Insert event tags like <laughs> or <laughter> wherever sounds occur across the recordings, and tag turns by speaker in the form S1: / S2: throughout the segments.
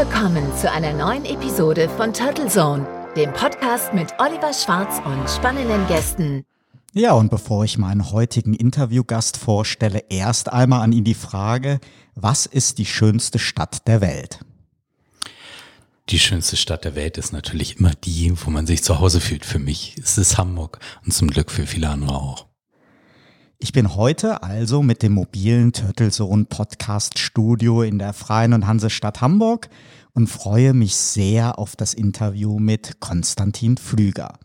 S1: willkommen zu einer neuen Episode von Turtle Zone, dem Podcast mit Oliver Schwarz und spannenden Gästen.
S2: Ja, und bevor ich meinen heutigen Interviewgast vorstelle, erst einmal an ihn die Frage, was ist die schönste Stadt der Welt?
S3: Die schönste Stadt der Welt ist natürlich immer die, wo man sich zu Hause fühlt. Für mich ist es Hamburg und zum Glück für viele andere auch.
S2: Ich bin heute also mit dem mobilen Turtlesohn Podcast Studio in der Freien und Hansestadt Hamburg und freue mich sehr auf das Interview mit Konstantin Pflüger.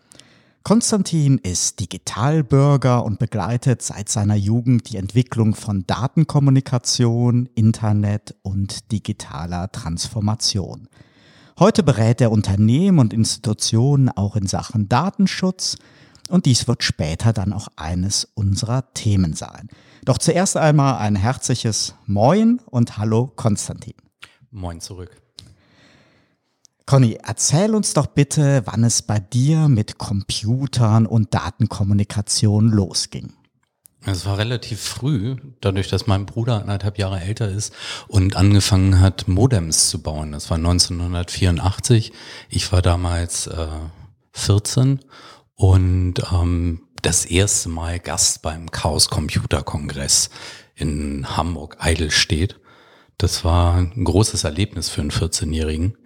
S2: Konstantin ist Digitalbürger und begleitet seit seiner Jugend die Entwicklung von Datenkommunikation, Internet und digitaler Transformation. Heute berät er Unternehmen und Institutionen auch in Sachen Datenschutz – und dies wird später dann auch eines unserer Themen sein. Doch zuerst einmal ein herzliches Moin und Hallo Konstantin.
S3: Moin zurück.
S2: Conny, erzähl uns doch bitte, wann es bei dir mit Computern und Datenkommunikation losging.
S3: Es war relativ früh, dadurch, dass mein Bruder anderthalb Jahre älter ist und angefangen hat, Modems zu bauen. Das war 1984. Ich war damals äh, 14 und ähm, das erste Mal Gast beim Chaos Computer Kongress in Hamburg Eidelstedt. Das war ein großes Erlebnis für einen 14-Jährigen.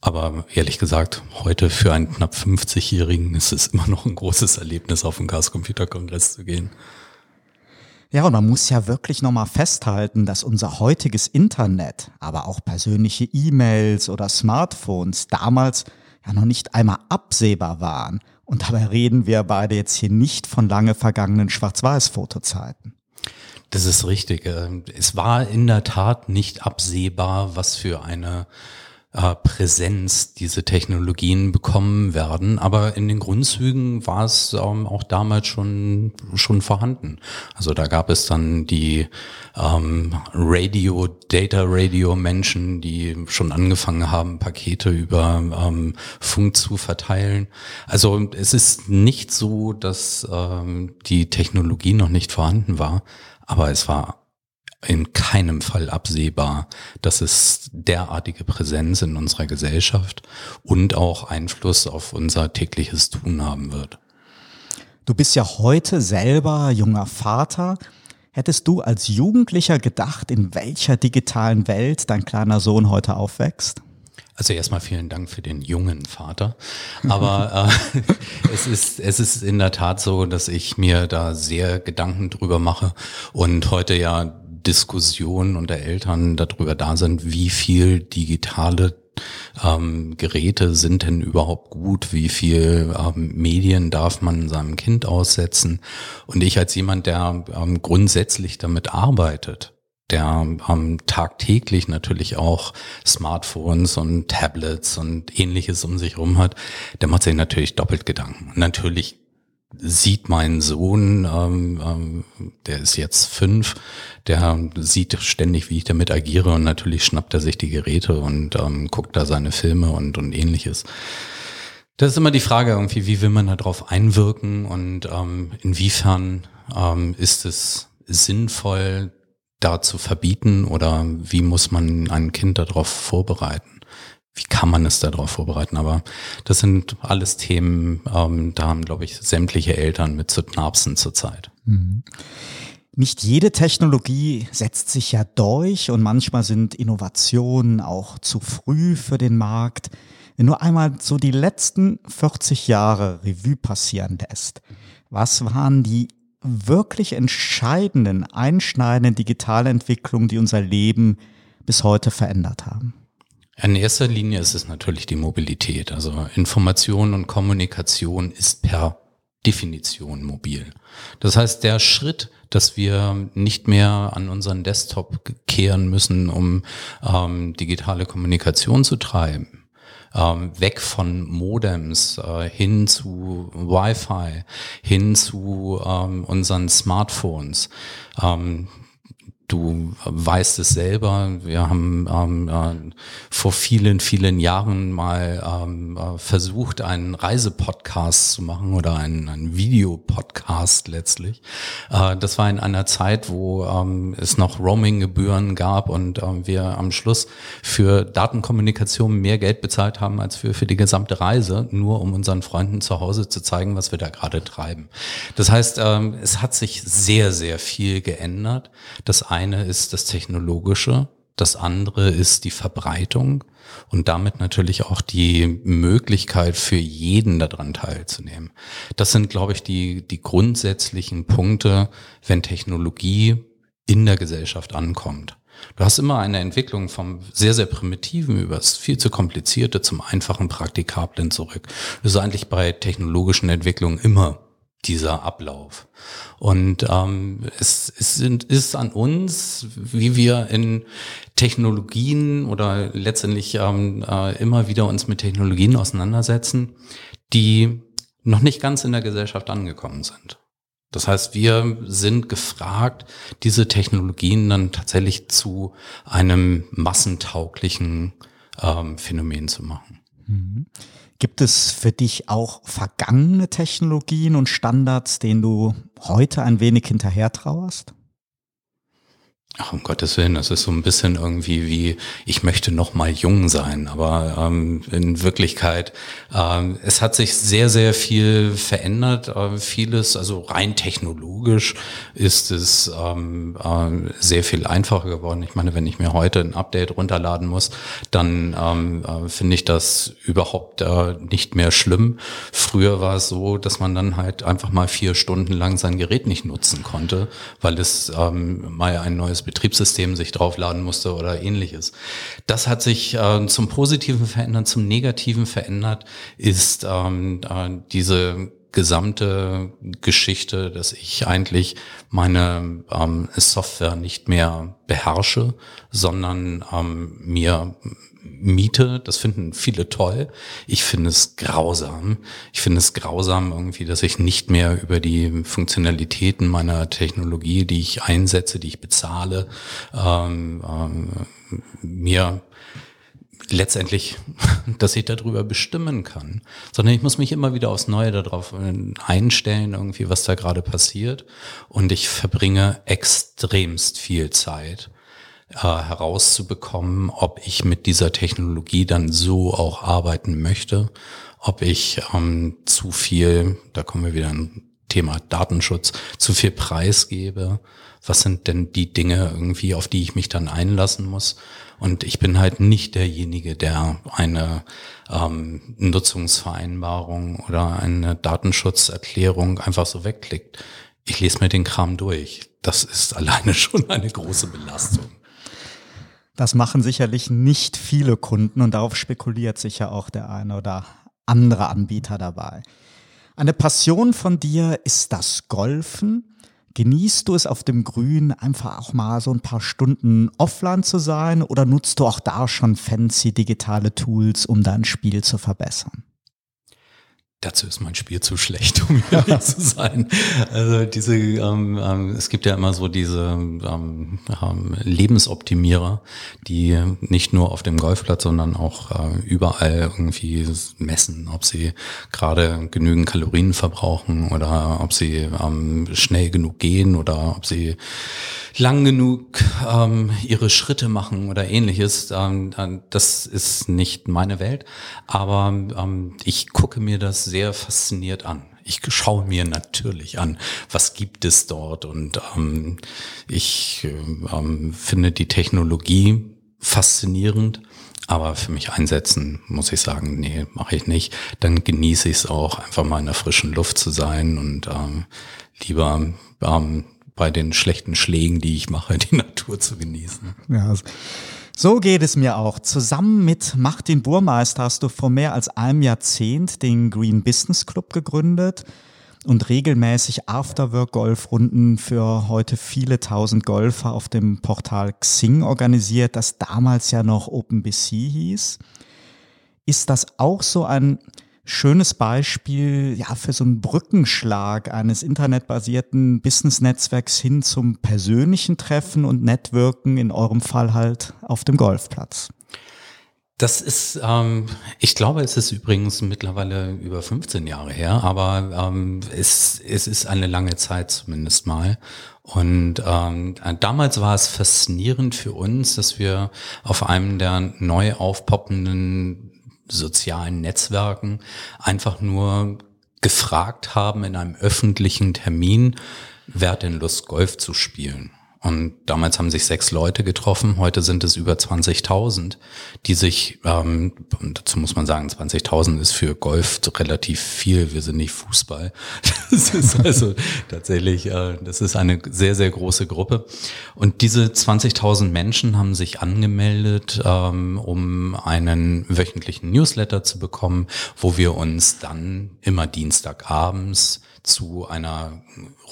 S3: Aber ehrlich gesagt, heute für einen knapp 50-Jährigen ist es immer noch ein großes Erlebnis, auf den Chaos Computer Kongress zu gehen.
S2: Ja, und man muss ja wirklich nochmal festhalten, dass unser heutiges Internet, aber auch persönliche E-Mails oder Smartphones damals ja noch nicht einmal absehbar waren und dabei reden wir beide jetzt hier nicht von lange vergangenen Schwarz-Weiß-Fotozeiten.
S3: Das ist richtig. Ähm, es war in der Tat nicht absehbar, was für eine äh, Präsenz diese Technologien bekommen werden. Aber in den Grundzügen war es ähm, auch damals schon, schon vorhanden. Also da gab es dann die ähm, Radio, Data Radio Menschen, die schon angefangen haben, Pakete über ähm, Funk zu verteilen. Also es ist nicht so, dass ähm, die Technologie noch nicht vorhanden war, aber es war in keinem Fall absehbar, dass es derartige Präsenz in unserer Gesellschaft und auch Einfluss auf unser tägliches Tun haben wird.
S2: Du bist ja heute selber junger Vater. Hättest du als Jugendlicher gedacht, in welcher digitalen Welt dein kleiner Sohn heute aufwächst?
S3: Also erstmal vielen Dank für den jungen Vater. Aber äh, <laughs> es, ist, es ist in der Tat so, dass ich mir da sehr Gedanken drüber mache und heute ja Diskussionen unter Eltern darüber da sind, wie viel digitale ähm, Geräte sind denn überhaupt gut, wie viel ähm, Medien darf man seinem Kind aussetzen. Und ich als jemand, der ähm, grundsätzlich damit arbeitet, der ähm, tagtäglich natürlich auch Smartphones und Tablets und ähnliches um sich rum hat, der macht sich natürlich doppelt Gedanken. natürlich sieht mein Sohn, ähm, ähm, der ist jetzt fünf, der sieht ständig, wie ich damit agiere und natürlich schnappt er sich die Geräte und ähm, guckt da seine Filme und, und ähnliches. Das ist immer die Frage irgendwie, wie will man da drauf einwirken und ähm, inwiefern ähm, ist es sinnvoll, da zu verbieten oder wie muss man ein Kind darauf vorbereiten? Wie kann man es darauf vorbereiten? Aber das sind alles Themen, ähm, da haben, glaube ich, sämtliche Eltern mit zu knapsen zurzeit. Mhm.
S2: Nicht jede Technologie setzt sich ja durch und manchmal sind Innovationen auch zu früh für den Markt. Wenn nur einmal so die letzten 40 Jahre Revue passieren lässt, was waren die wirklich entscheidenden, einschneidenden Digitalentwicklungen, die unser Leben bis heute verändert haben?
S3: In erster Linie ist es natürlich die Mobilität. Also Information und Kommunikation ist per Definition mobil. Das heißt, der Schritt, dass wir nicht mehr an unseren Desktop kehren müssen, um ähm, digitale Kommunikation zu treiben, ähm, weg von Modems äh, hin zu Wi-Fi, hin zu ähm, unseren Smartphones. Ähm, Du weißt es selber. Wir haben ähm, äh, vor vielen, vielen Jahren mal ähm, äh, versucht, einen Reisepodcast zu machen oder einen, einen Videopodcast letztlich. Äh, das war in einer Zeit, wo ähm, es noch Roaming-Gebühren gab und äh, wir am Schluss für Datenkommunikation mehr Geld bezahlt haben als für, für die gesamte Reise, nur um unseren Freunden zu Hause zu zeigen, was wir da gerade treiben. Das heißt, ähm, es hat sich sehr, sehr viel geändert. Das eine ist das Technologische, das andere ist die Verbreitung und damit natürlich auch die Möglichkeit für jeden daran teilzunehmen. Das sind, glaube ich, die, die grundsätzlichen Punkte, wenn Technologie in der Gesellschaft ankommt. Du hast immer eine Entwicklung vom sehr, sehr primitiven über das viel zu komplizierte zum einfachen Praktikablen zurück. Das ist eigentlich bei technologischen Entwicklungen immer dieser Ablauf. Und ähm, es, es sind, ist an uns, wie wir in Technologien oder letztendlich ähm, äh, immer wieder uns mit Technologien auseinandersetzen, die noch nicht ganz in der Gesellschaft angekommen sind. Das heißt, wir sind gefragt, diese Technologien dann tatsächlich zu einem massentauglichen ähm, Phänomen zu machen. Mhm.
S2: Gibt es für dich auch vergangene Technologien und Standards, denen du heute ein wenig hinterher trauerst?
S3: Ach, um Gottes Willen, das ist so ein bisschen irgendwie wie, ich möchte noch mal jung sein, aber ähm, in Wirklichkeit, ähm, es hat sich sehr, sehr viel verändert. Äh, vieles, also rein technologisch ist es ähm, äh, sehr viel einfacher geworden. Ich meine, wenn ich mir heute ein Update runterladen muss, dann ähm, äh, finde ich das überhaupt äh, nicht mehr schlimm. Früher war es so, dass man dann halt einfach mal vier Stunden lang sein Gerät nicht nutzen konnte, weil es ähm, mal ein neues Betriebssystem sich draufladen musste oder ähnliches. Das hat sich äh, zum Positiven verändert, zum Negativen verändert, ist ähm, äh, diese gesamte Geschichte, dass ich eigentlich meine ähm, Software nicht mehr beherrsche, sondern ähm, mir miete. Das finden viele toll. Ich finde es grausam. Ich finde es grausam irgendwie, dass ich nicht mehr über die Funktionalitäten meiner Technologie, die ich einsetze, die ich bezahle, ähm, ähm, mir letztendlich, <laughs> dass ich darüber bestimmen kann, sondern ich muss mich immer wieder aufs Neue darauf einstellen, irgendwie, was da gerade passiert. Und ich verbringe extremst viel Zeit äh, herauszubekommen, ob ich mit dieser Technologie dann so auch arbeiten möchte, ob ich ähm, zu viel, da kommen wir wieder ein Thema Datenschutz, zu viel Preis gebe. Was sind denn die Dinge irgendwie, auf die ich mich dann einlassen muss? Und ich bin halt nicht derjenige, der eine ähm, Nutzungsvereinbarung oder eine Datenschutzerklärung einfach so wegklickt. Ich lese mir den Kram durch. Das ist <laughs> alleine schon eine große Belastung.
S2: Das machen sicherlich nicht viele Kunden und darauf spekuliert sicher auch der eine oder andere Anbieter dabei. Eine Passion von dir ist das Golfen. Genießt du es auf dem Grün einfach auch mal so ein paar Stunden offline zu sein oder nutzt du auch da schon fancy digitale Tools, um dein Spiel zu verbessern?
S3: Dazu ist mein Spiel zu schlecht, <laughs> um ehrlich zu sein. Also diese, ähm, ähm, es gibt ja immer so diese ähm, ähm, Lebensoptimierer, die nicht nur auf dem Golfplatz, sondern auch äh, überall irgendwie messen, ob sie gerade genügend Kalorien verbrauchen oder ob sie ähm, schnell genug gehen oder ob sie lang genug ähm, ihre Schritte machen oder ähnliches. Das ist nicht meine Welt, aber ich gucke mir das sehr fasziniert an. Ich schaue mir natürlich an, was gibt es dort und ähm, ich ähm, finde die Technologie faszinierend. Aber für mich einsetzen, muss ich sagen, nee, mache ich nicht. Dann genieße ich es auch, einfach mal in der frischen Luft zu sein und ähm, lieber ähm, bei den schlechten Schlägen, die ich mache, <laughs> die Natur zu genießen.
S2: Ja, so geht es mir auch. Zusammen mit Martin Burmeister hast du vor mehr als einem Jahrzehnt den Green Business Club gegründet und regelmäßig Afterwork-Golfrunden für heute viele tausend Golfer auf dem Portal Xing organisiert, das damals ja noch OpenBC hieß. Ist das auch so ein schönes Beispiel ja für so einen Brückenschlag eines internetbasierten Business-Netzwerks hin zum persönlichen Treffen und Networken, in eurem Fall halt auf dem Golfplatz.
S3: Das ist, ähm, ich glaube, es ist übrigens mittlerweile über 15 Jahre her, aber ähm, es, es ist eine lange Zeit zumindest mal. Und ähm, damals war es faszinierend für uns, dass wir auf einem der neu aufpoppenden sozialen Netzwerken einfach nur gefragt haben in einem öffentlichen Termin, wer hat denn Lust, Golf zu spielen? Und damals haben sich sechs Leute getroffen, heute sind es über 20.000, die sich, ähm, dazu muss man sagen, 20.000 ist für Golf relativ viel, wir sind nicht Fußball. <laughs> Das ist also tatsächlich, äh, das ist eine sehr, sehr große Gruppe. Und diese 20.000 Menschen haben sich angemeldet, ähm, um einen wöchentlichen Newsletter zu bekommen, wo wir uns dann immer Dienstagabends zu einer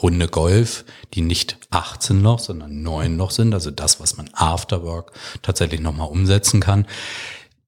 S3: Runde Golf, die nicht 18 Loch, sondern 9 Loch sind, also das, was man Afterwork tatsächlich nochmal umsetzen kann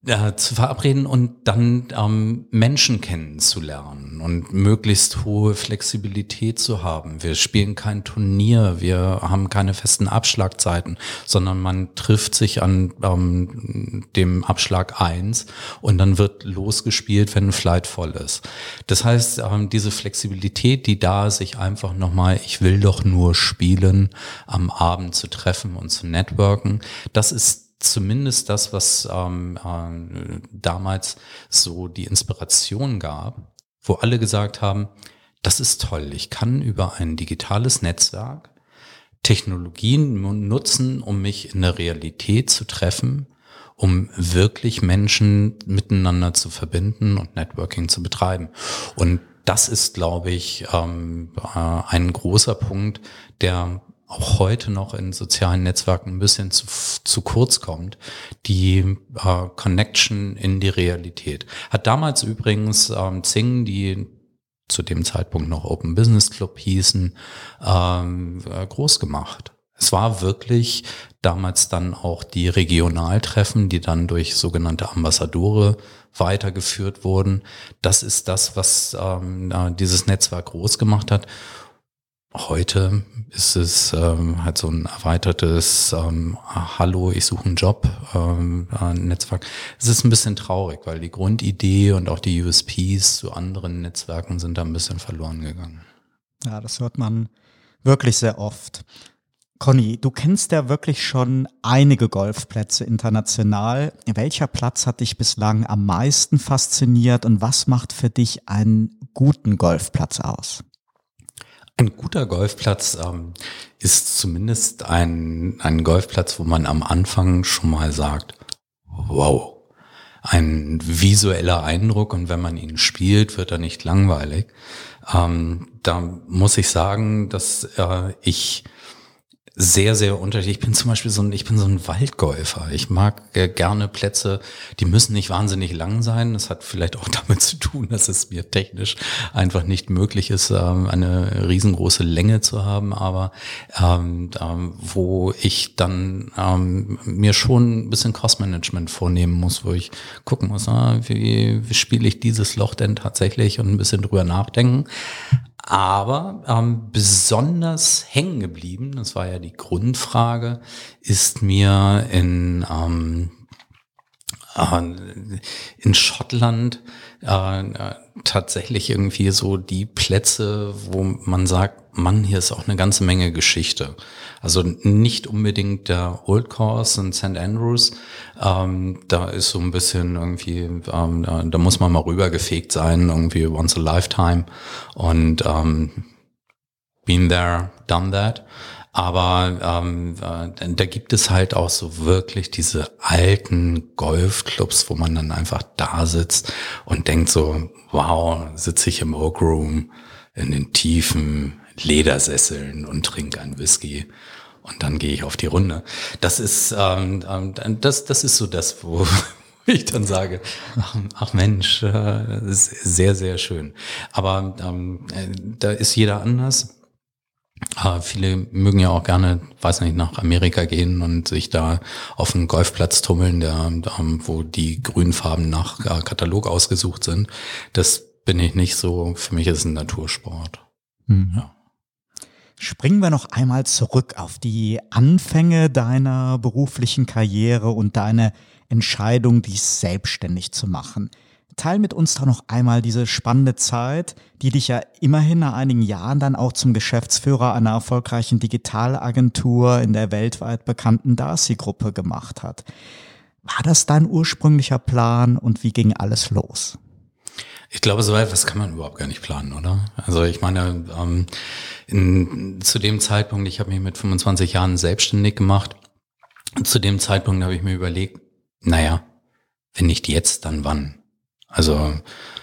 S3: äh, zu verabreden und dann ähm, Menschen kennenzulernen und möglichst hohe Flexibilität zu haben. Wir spielen kein Turnier, wir haben keine festen Abschlagzeiten, sondern man trifft sich an ähm, dem Abschlag eins und dann wird losgespielt, wenn ein Flight voll ist. Das heißt, ähm, diese Flexibilität, die da sich einfach nochmal, ich will doch nur spielen, am Abend zu treffen und zu networken, das ist zumindest das, was ähm, äh, damals so die Inspiration gab, wo alle gesagt haben, das ist toll, ich kann über ein digitales Netzwerk Technologien nutzen, um mich in der Realität zu treffen, um wirklich Menschen miteinander zu verbinden und Networking zu betreiben. Und das ist, glaube ich, ähm, äh, ein großer Punkt, der auch heute noch in sozialen Netzwerken ein bisschen zu, zu kurz kommt, die äh, Connection in die Realität. Hat damals übrigens ähm, Zing, die zu dem Zeitpunkt noch Open Business Club hießen, ähm, äh, groß gemacht. Es war wirklich damals dann auch die Regionaltreffen, die dann durch sogenannte Ambassadore weitergeführt wurden. Das ist das, was ähm, dieses Netzwerk groß gemacht hat. Heute ist es ähm, halt so ein erweitertes ähm, Hallo, ich suche einen Job ähm, Netzwerk. Es ist ein bisschen traurig, weil die Grundidee und auch die USPs zu anderen Netzwerken sind da ein bisschen verloren gegangen.
S2: Ja, das hört man wirklich sehr oft. Conny, du kennst ja wirklich schon einige Golfplätze international. Welcher Platz hat dich bislang am meisten fasziniert und was macht für dich einen guten Golfplatz aus?
S3: Ein guter Golfplatz ähm, ist zumindest ein, ein Golfplatz, wo man am Anfang schon mal sagt, wow, ein visueller Eindruck und wenn man ihn spielt, wird er nicht langweilig. Ähm, da muss ich sagen, dass äh, ich sehr, sehr unterschiedlich. Ich bin zum Beispiel so ein, ich bin so ein Waldgolfer. Ich mag äh, gerne Plätze, die müssen nicht wahnsinnig lang sein. Das hat vielleicht auch <laughs> damit zu tun, dass es mir technisch einfach nicht möglich ist, ähm, eine riesengroße Länge zu haben, aber ähm, ähm, wo ich dann ähm, mir schon ein bisschen Cost-Management vornehmen muss, wo ich gucken muss, ah, wie, wie spiele ich dieses Loch denn tatsächlich und ein bisschen drüber nachdenken. Aber ähm, besonders hängen geblieben, das war ja die Grundfrage, ist mir in, ähm, äh, in Schottland äh, tatsächlich irgendwie so die Plätze, wo man sagt, Mann, hier ist auch eine ganze Menge Geschichte. Also nicht unbedingt der Old Course in St. Andrews. Ähm, da ist so ein bisschen irgendwie, ähm, da, da, muss man mal rübergefegt sein, irgendwie once a lifetime. Und ähm, been there, done that. Aber ähm, äh, da gibt es halt auch so wirklich diese alten Golfclubs, wo man dann einfach da sitzt und denkt so, wow, sitze ich im Oak Room in den tiefen Ledersesseln und trinke ein Whisky und dann gehe ich auf die Runde. Das ist, ähm, ähm das, das ist so das, <laughs> wo ich dann sage, ach, ach Mensch, äh, das ist sehr, sehr schön. Aber ähm, äh, da ist jeder anders. Äh, viele mögen ja auch gerne, weiß nicht, nach Amerika gehen und sich da auf einen Golfplatz tummeln, der, wo die Grünfarben nach äh, Katalog ausgesucht sind. Das bin ich nicht so. Für mich ist es ein Natursport. Mhm. Ja.
S2: Springen wir noch einmal zurück auf die Anfänge deiner beruflichen Karriere und deine Entscheidung, dich selbstständig zu machen. Teil mit uns doch noch einmal diese spannende Zeit, die dich ja immerhin nach einigen Jahren dann auch zum Geschäftsführer einer erfolgreichen Digitalagentur in der weltweit bekannten Darcy-Gruppe gemacht hat. War das dein ursprünglicher Plan und wie ging alles los?
S3: Ich glaube, so etwas kann man überhaupt gar nicht planen, oder? Also ich meine, ähm, in, zu dem Zeitpunkt, ich habe mich mit 25 Jahren selbstständig gemacht. Zu dem Zeitpunkt habe ich mir überlegt, naja, wenn nicht jetzt, dann wann? Also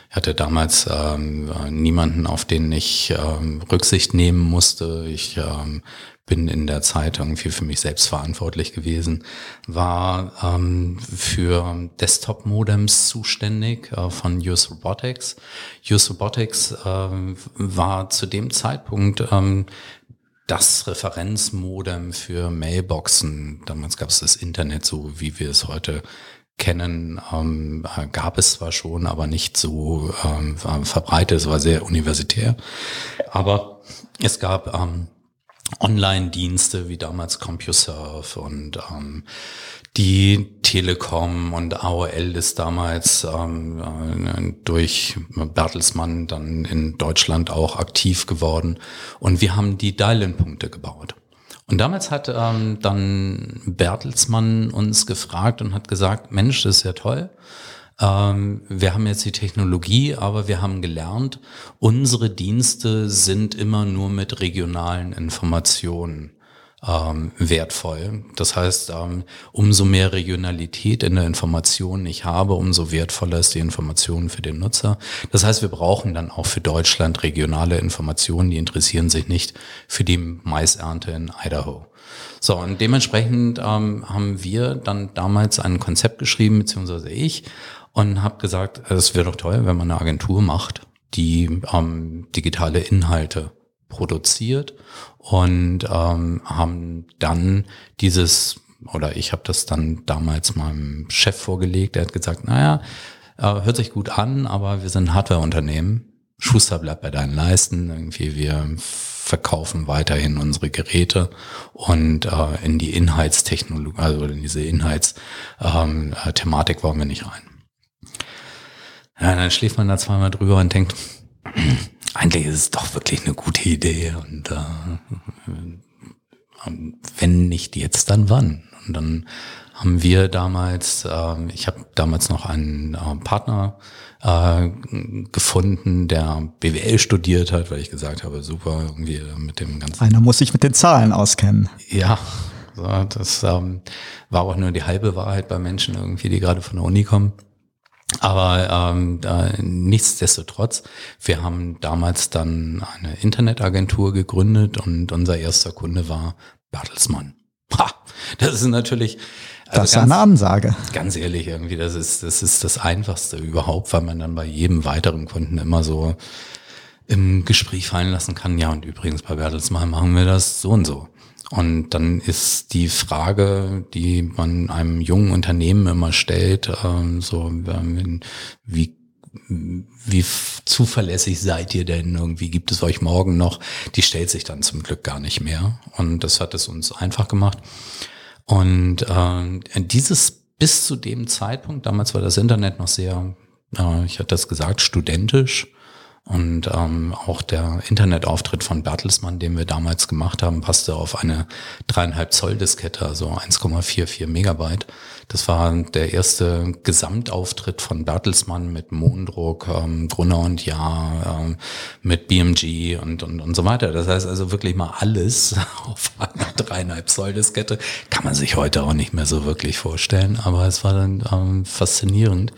S3: ich hatte damals ähm, niemanden, auf den ich ähm, Rücksicht nehmen musste. Ich ähm, bin in der Zeit irgendwie für mich selbst verantwortlich gewesen, war ähm, für Desktop-Modems zuständig äh, von US Robotics. US Robotics äh, war zu dem Zeitpunkt ähm, das Referenzmodem für Mailboxen. Damals gab es das Internet so, wie wir es heute kennen, ähm, gab es zwar schon, aber nicht so ähm, verbreitet. Es war sehr universitär. Aber es gab ähm, Online-Dienste wie damals CompuServe und ähm, die Telekom und AOL ist damals ähm, äh, durch Bertelsmann dann in Deutschland auch aktiv geworden und wir haben die Dial-In-Punkte gebaut. Und damals hat ähm, dann Bertelsmann uns gefragt und hat gesagt, Mensch, das ist ja toll. Ähm, wir haben jetzt die Technologie, aber wir haben gelernt, unsere Dienste sind immer nur mit regionalen Informationen ähm, wertvoll. Das heißt, ähm, umso mehr Regionalität in der Information ich habe, umso wertvoller ist die Information für den Nutzer. Das heißt, wir brauchen dann auch für Deutschland regionale Informationen, die interessieren sich nicht für die Maisernte in Idaho. So, und dementsprechend ähm, haben wir dann damals ein Konzept geschrieben, beziehungsweise ich, und habe gesagt, es wäre doch toll, wenn man eine Agentur macht, die ähm, digitale Inhalte produziert und ähm, haben dann dieses oder ich habe das dann damals meinem Chef vorgelegt. Der hat gesagt, naja, äh, hört sich gut an, aber wir sind ein Hardwareunternehmen. Schuster bleibt bei deinen Leisten. Irgendwie wir verkaufen weiterhin unsere Geräte und äh, in die Inhaltstechnologie, also in diese Inhaltsthematik ähm, wollen wir nicht rein. Ja, dann schläft man da zweimal drüber und denkt, eigentlich ist es doch wirklich eine gute Idee und äh, wenn nicht jetzt, dann wann? Und dann haben wir damals, äh, ich habe damals noch einen äh, Partner äh, gefunden, der BWL studiert hat, weil ich gesagt habe, super, irgendwie mit dem ganzen.
S2: Einer muss sich mit den Zahlen auskennen.
S3: Ja, so, das ähm, war auch nur die halbe Wahrheit bei Menschen irgendwie, die gerade von der Uni kommen. Aber ähm, äh, nichtsdestotrotz, wir haben damals dann eine Internetagentur gegründet und unser erster Kunde war Bertelsmann. Ha, das ist natürlich.
S2: Also das ist ganz, eine Ansage.
S3: Ganz ehrlich, irgendwie, das ist, das ist das Einfachste überhaupt, weil man dann bei jedem weiteren Kunden immer so im Gespräch fallen lassen kann, ja, und übrigens bei Bertelsmann machen wir das so und so. Und dann ist die Frage, die man einem jungen Unternehmen immer stellt, ähm, so wie wie zuverlässig seid ihr denn? Irgendwie gibt es euch morgen noch? Die stellt sich dann zum Glück gar nicht mehr. Und das hat es uns einfach gemacht. Und äh, dieses bis zu dem Zeitpunkt, damals war das Internet noch sehr, äh, ich hatte das gesagt, studentisch. Und ähm, auch der Internetauftritt von Bertelsmann, den wir damals gemacht haben, passte auf eine dreieinhalb Zoll Diskette, also 1,44 Megabyte. Das war der erste Gesamtauftritt von Bertelsmann mit Mondruck, ähm, Brunner und Ja, ähm, mit BMG und, und, und so weiter. Das heißt also wirklich mal alles <laughs> auf einer dreieinhalb Zoll Diskette. Kann man sich heute auch nicht mehr so wirklich vorstellen, aber es war dann ähm, faszinierend.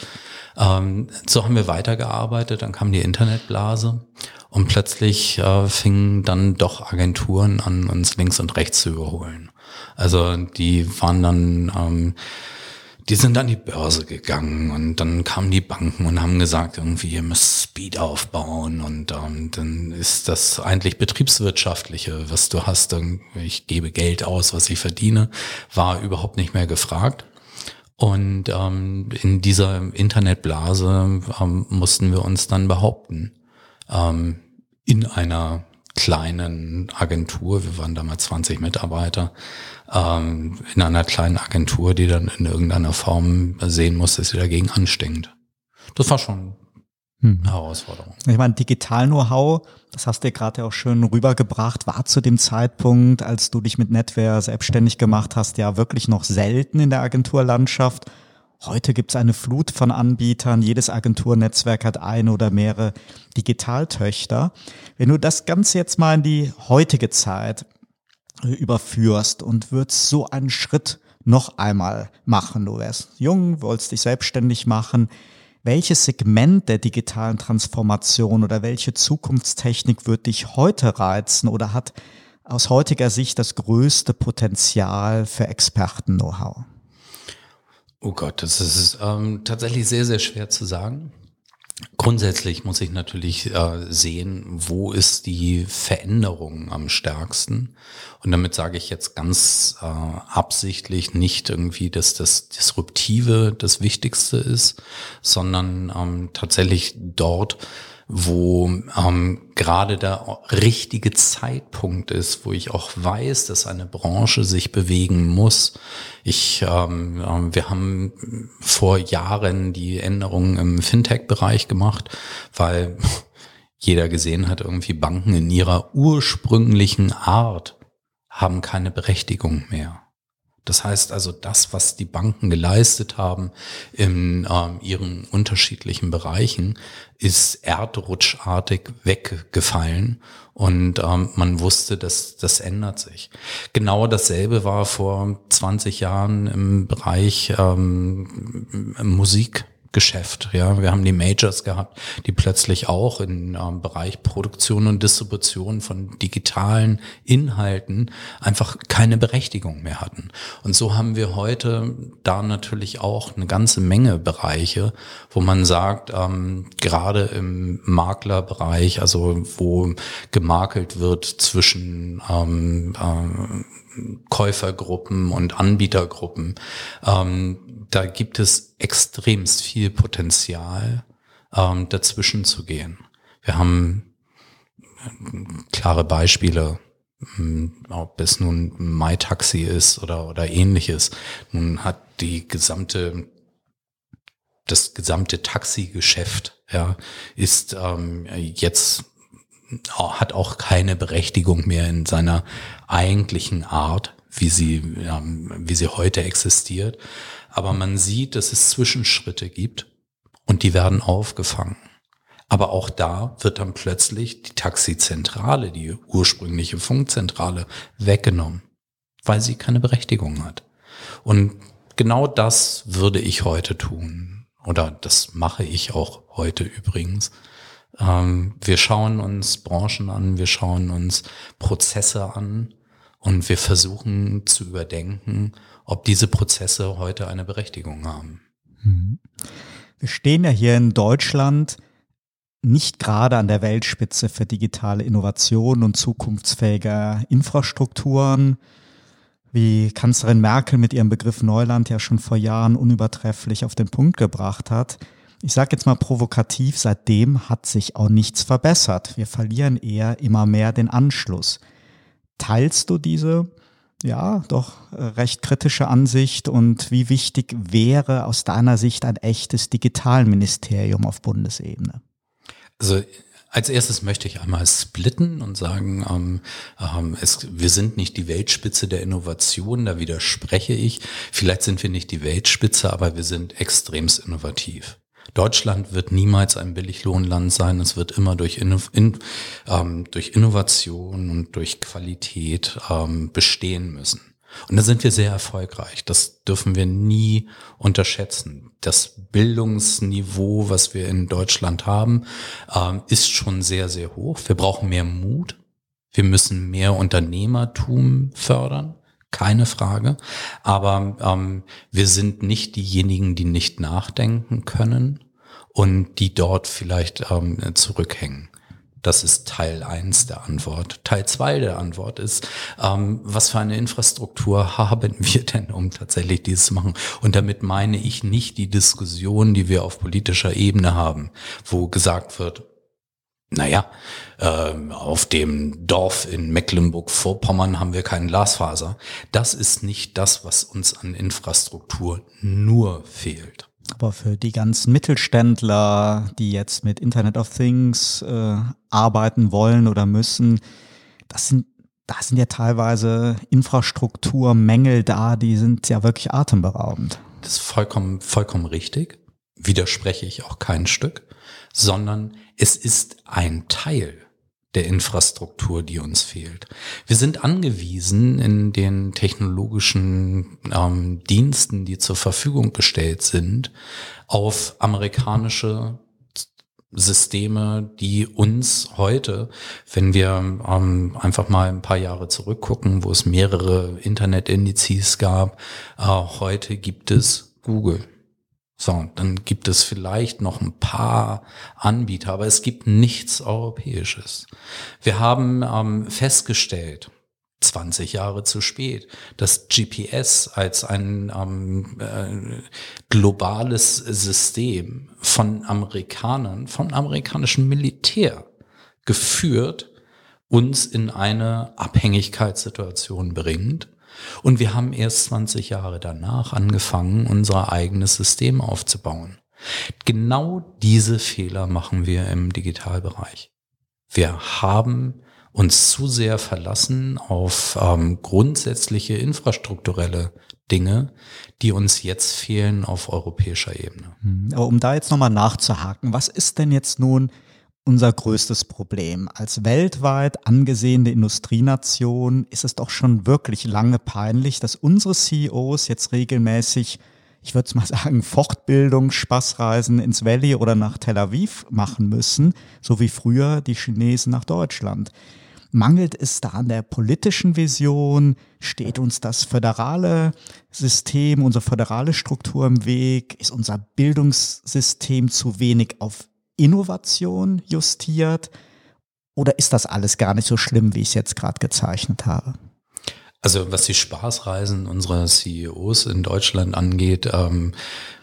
S3: Ähm, so haben wir weitergearbeitet, dann kam die Internetblase und plötzlich äh, fingen dann doch Agenturen an, uns links und rechts zu überholen. Also die waren dann ähm, die sind an die Börse gegangen und dann kamen die Banken und haben gesagt, irgendwie, ihr müsst Speed aufbauen und ähm, dann ist das eigentlich betriebswirtschaftliche, was du hast, ich gebe Geld aus, was ich verdiene, war überhaupt nicht mehr gefragt. Und ähm, in dieser Internetblase ähm, mussten wir uns dann behaupten. Ähm, in einer kleinen Agentur, wir waren damals 20 Mitarbeiter, ähm, in einer kleinen Agentur, die dann in irgendeiner Form sehen muss, dass sie dagegen anstinkt. Das war schon hm. Herausforderung.
S2: Ich meine, Digital-Know-how, das hast du ja gerade auch schön rübergebracht, war zu dem Zeitpunkt, als du dich mit Netware selbstständig gemacht hast, ja wirklich noch selten in der Agenturlandschaft. Heute gibt es eine Flut von Anbietern. Jedes Agenturnetzwerk hat eine oder mehrere Digitaltöchter. Wenn du das Ganze jetzt mal in die heutige Zeit überführst und würdest so einen Schritt noch einmal machen, du wärst jung, wolltest dich selbstständig machen, welches Segment der digitalen Transformation oder welche Zukunftstechnik wird dich heute reizen oder hat aus heutiger Sicht das größte Potenzial für Experten-Know-how?
S3: Oh Gott, das ist ähm, tatsächlich sehr, sehr schwer zu sagen. Grundsätzlich muss ich natürlich äh, sehen, wo ist die Veränderung am stärksten. Und damit sage ich jetzt ganz äh, absichtlich nicht irgendwie, dass das Disruptive das Wichtigste ist, sondern ähm, tatsächlich dort, wo ähm, gerade der richtige Zeitpunkt ist, wo ich auch weiß, dass eine Branche sich bewegen muss. Ich, ähm, äh, wir haben vor Jahren die Änderungen im Fintech-Bereich gemacht, weil jeder gesehen hat, irgendwie Banken in ihrer ursprünglichen Art haben keine Berechtigung mehr. Das heißt also, das, was die Banken geleistet haben in ähm, ihren unterschiedlichen Bereichen, ist erdrutschartig weggefallen und ähm, man wusste, dass das ändert sich. Genau dasselbe war vor 20 Jahren im Bereich ähm, Musik Geschäft. Ja, wir haben die Majors gehabt, die plötzlich auch im ähm, Bereich Produktion und Distribution von digitalen Inhalten einfach keine Berechtigung mehr hatten. Und so haben wir heute da natürlich auch eine ganze Menge Bereiche, wo man sagt, ähm, gerade im Maklerbereich, also wo gemakelt wird zwischen ähm, äh, Käufergruppen und Anbietergruppen, ähm, da gibt es extremst viel Potenzial, ähm, dazwischen zu gehen. Wir haben äh, klare Beispiele, hm, ob es nun MyTaxi ist oder, oder ähnliches. Nun hat die gesamte, das gesamte Taxigeschäft, ja, ist ähm, jetzt hat auch keine Berechtigung mehr in seiner eigentlichen Art, wie sie, ähm, wie sie heute existiert aber man sieht, dass es Zwischenschritte gibt und die werden aufgefangen. Aber auch da wird dann plötzlich die Taxizentrale, die ursprüngliche Funkzentrale, weggenommen, weil sie keine Berechtigung hat. Und genau das würde ich heute tun. Oder das mache ich auch heute übrigens. Ähm, wir schauen uns Branchen an, wir schauen uns Prozesse an und wir versuchen zu überdenken, ob diese Prozesse heute eine Berechtigung haben. Mhm.
S2: Wir stehen ja hier in Deutschland nicht gerade an der Weltspitze für digitale Innovation und zukunftsfähige Infrastrukturen, wie Kanzlerin Merkel mit ihrem Begriff Neuland ja schon vor Jahren unübertrefflich auf den Punkt gebracht hat. Ich sage jetzt mal provokativ, seitdem hat sich auch nichts verbessert. Wir verlieren eher immer mehr den Anschluss. Teilst du diese ja, doch äh, recht kritische Ansicht und wie wichtig wäre aus deiner Sicht ein echtes Digitalministerium auf Bundesebene?
S3: Also als erstes möchte ich einmal splitten und sagen, ähm, ähm, es, wir sind nicht die Weltspitze der Innovation, da widerspreche ich. Vielleicht sind wir nicht die Weltspitze, aber wir sind extremst innovativ. Deutschland wird niemals ein Billiglohnland sein. Es wird immer durch, Inno in, ähm, durch Innovation und durch Qualität ähm, bestehen müssen. Und da sind wir sehr erfolgreich. Das dürfen wir nie unterschätzen. Das Bildungsniveau, was wir in Deutschland haben, ähm, ist schon sehr, sehr hoch. Wir brauchen mehr Mut. Wir müssen mehr Unternehmertum fördern keine Frage. Aber ähm, wir sind nicht diejenigen, die nicht nachdenken können und die dort vielleicht ähm, zurückhängen. Das ist Teil eins der Antwort. Teil zwei der Antwort ist, ähm, was für eine Infrastruktur <laughs> haben wir denn, um tatsächlich dieses zu machen? Und damit meine ich nicht die Diskussion, die wir auf politischer Ebene haben, wo gesagt wird, naja, äh, auf dem Dorf in Mecklenburg-Vorpommern haben wir keinen Glasfaser. Das ist nicht das, was uns an Infrastruktur nur fehlt.
S2: Aber für die ganzen Mittelständler, die jetzt mit Internet of Things äh, arbeiten wollen oder müssen, das sind, da sind ja teilweise Infrastrukturmängel da, die sind ja wirklich atemberaubend.
S3: Das ist vollkommen, vollkommen richtig. Widerspreche ich auch kein Stück, sondern es ist ein Teil der Infrastruktur, die uns fehlt. Wir sind angewiesen in den technologischen ähm, Diensten, die zur Verfügung gestellt sind, auf amerikanische Systeme, die uns heute, wenn wir ähm, einfach mal ein paar Jahre zurückgucken, wo es mehrere Internet-Indizes gab, äh, heute gibt es Google. So, dann gibt es vielleicht noch ein paar Anbieter, aber es gibt nichts Europäisches. Wir haben ähm, festgestellt, 20 Jahre zu spät, dass GPS als ein ähm, äh, globales System von Amerikanern, vom amerikanischen Militär geführt, uns in eine Abhängigkeitssituation bringt, und wir haben erst 20 Jahre danach angefangen, unser eigenes System aufzubauen. Genau diese Fehler machen wir im Digitalbereich. Wir haben uns zu sehr verlassen auf ähm, grundsätzliche infrastrukturelle Dinge, die uns jetzt fehlen auf europäischer Ebene.
S2: Hm, aber um da jetzt nochmal nachzuhaken, was ist denn jetzt nun unser größtes Problem. Als weltweit angesehene Industrienation ist es doch schon wirklich lange peinlich, dass unsere CEOs jetzt regelmäßig, ich würde es mal <laughs> sagen, Fortbildung, Spaßreisen ins Valley oder nach Tel Aviv machen müssen, so wie früher die Chinesen nach Deutschland. Mangelt es da an der politischen Vision? Steht uns das föderale System, unsere föderale Struktur im Weg? Ist unser Bildungssystem zu wenig auf Innovation justiert? Oder ist das alles gar nicht so schlimm, wie ich es jetzt gerade gezeichnet habe?
S3: Also was die Spaßreisen unserer CEOs in Deutschland angeht, ähm,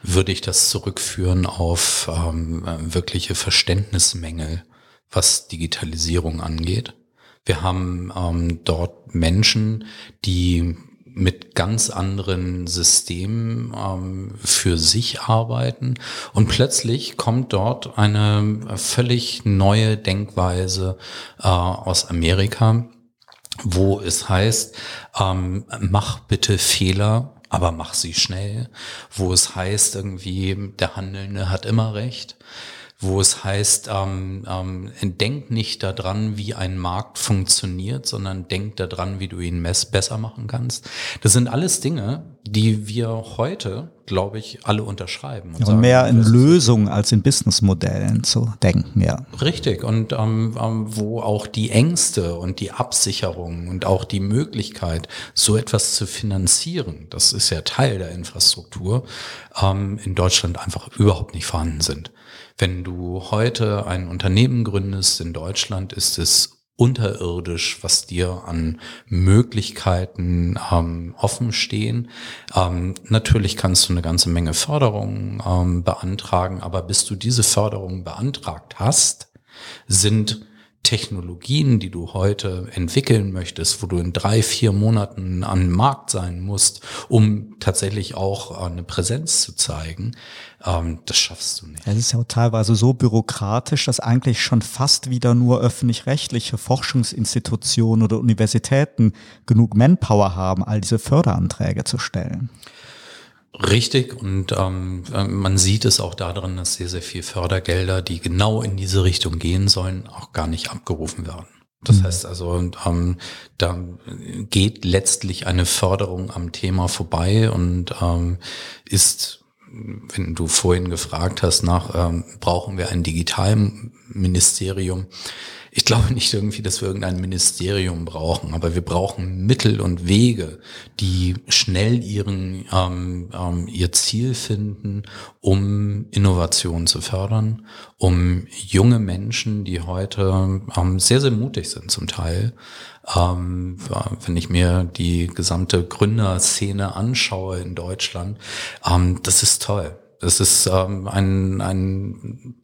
S3: würde ich das zurückführen auf ähm, wirkliche Verständnismängel, was Digitalisierung angeht. Wir haben ähm, dort Menschen, die mit ganz anderen Systemen ähm, für sich arbeiten. Und plötzlich kommt dort eine völlig neue Denkweise äh, aus Amerika, wo es heißt, ähm, mach bitte Fehler, aber mach sie schnell, wo es heißt irgendwie, der Handelnde hat immer recht wo es heißt, ähm, ähm, denk nicht daran, wie ein Markt funktioniert, sondern denk daran, wie du ihn mess besser machen kannst. Das sind alles Dinge, die wir heute, glaube ich, alle unterschreiben.
S2: Und, ja, sagen, mehr in Lösungen als in Businessmodellen zu denken, ja.
S3: Richtig. Und ähm, ähm, wo auch die Ängste und die Absicherung und auch die Möglichkeit, so etwas zu finanzieren, das ist ja Teil der Infrastruktur, ähm, in Deutschland einfach überhaupt nicht vorhanden sind. Wenn du heute ein Unternehmen gründest in Deutschland, ist es unterirdisch, was dir an Möglichkeiten ähm, offen stehen. Ähm, natürlich kannst du eine ganze Menge Förderungen ähm, beantragen, aber bis du diese Förderungen beantragt hast, sind Technologien, die du heute entwickeln möchtest, wo du in drei, vier Monaten an Markt sein musst, um tatsächlich auch äh, eine Präsenz zu zeigen, ähm, das schaffst du nicht.
S2: Es ist ja auch teilweise so bürokratisch, dass eigentlich schon fast wieder nur öffentlich-rechtliche Forschungsinstitutionen oder Universitäten genug Manpower haben, all diese Förderanträge zu stellen.
S3: Richtig und ähm, äh, man sieht es auch daran, dass sehr, sehr viel Fördergelder, die genau in diese Richtung gehen sollen, auch gar nicht abgerufen werden. Das mhm. heißt also, ähm, da geht letztlich eine Förderung am Thema vorbei und ähm, ist, wenn du vorhin gefragt hast nach, ähm, brauchen wir ein Digitalministerium, Ich glaube nicht irgendwie, dass wir irgendein Ministerium brauchen, aber wir brauchen Mittel und Wege, die schnell ihren ähm, ähm, ihr Ziel finden, um Innovation zu fördern, um junge Menschen, die heute ähm, sehr sehr mutig sind zum Teil, ähm, wenn ich mir die gesamte Gründerszene anschaue in Deutschland, ähm, das ist toll. Das ist ähm, ein, ein,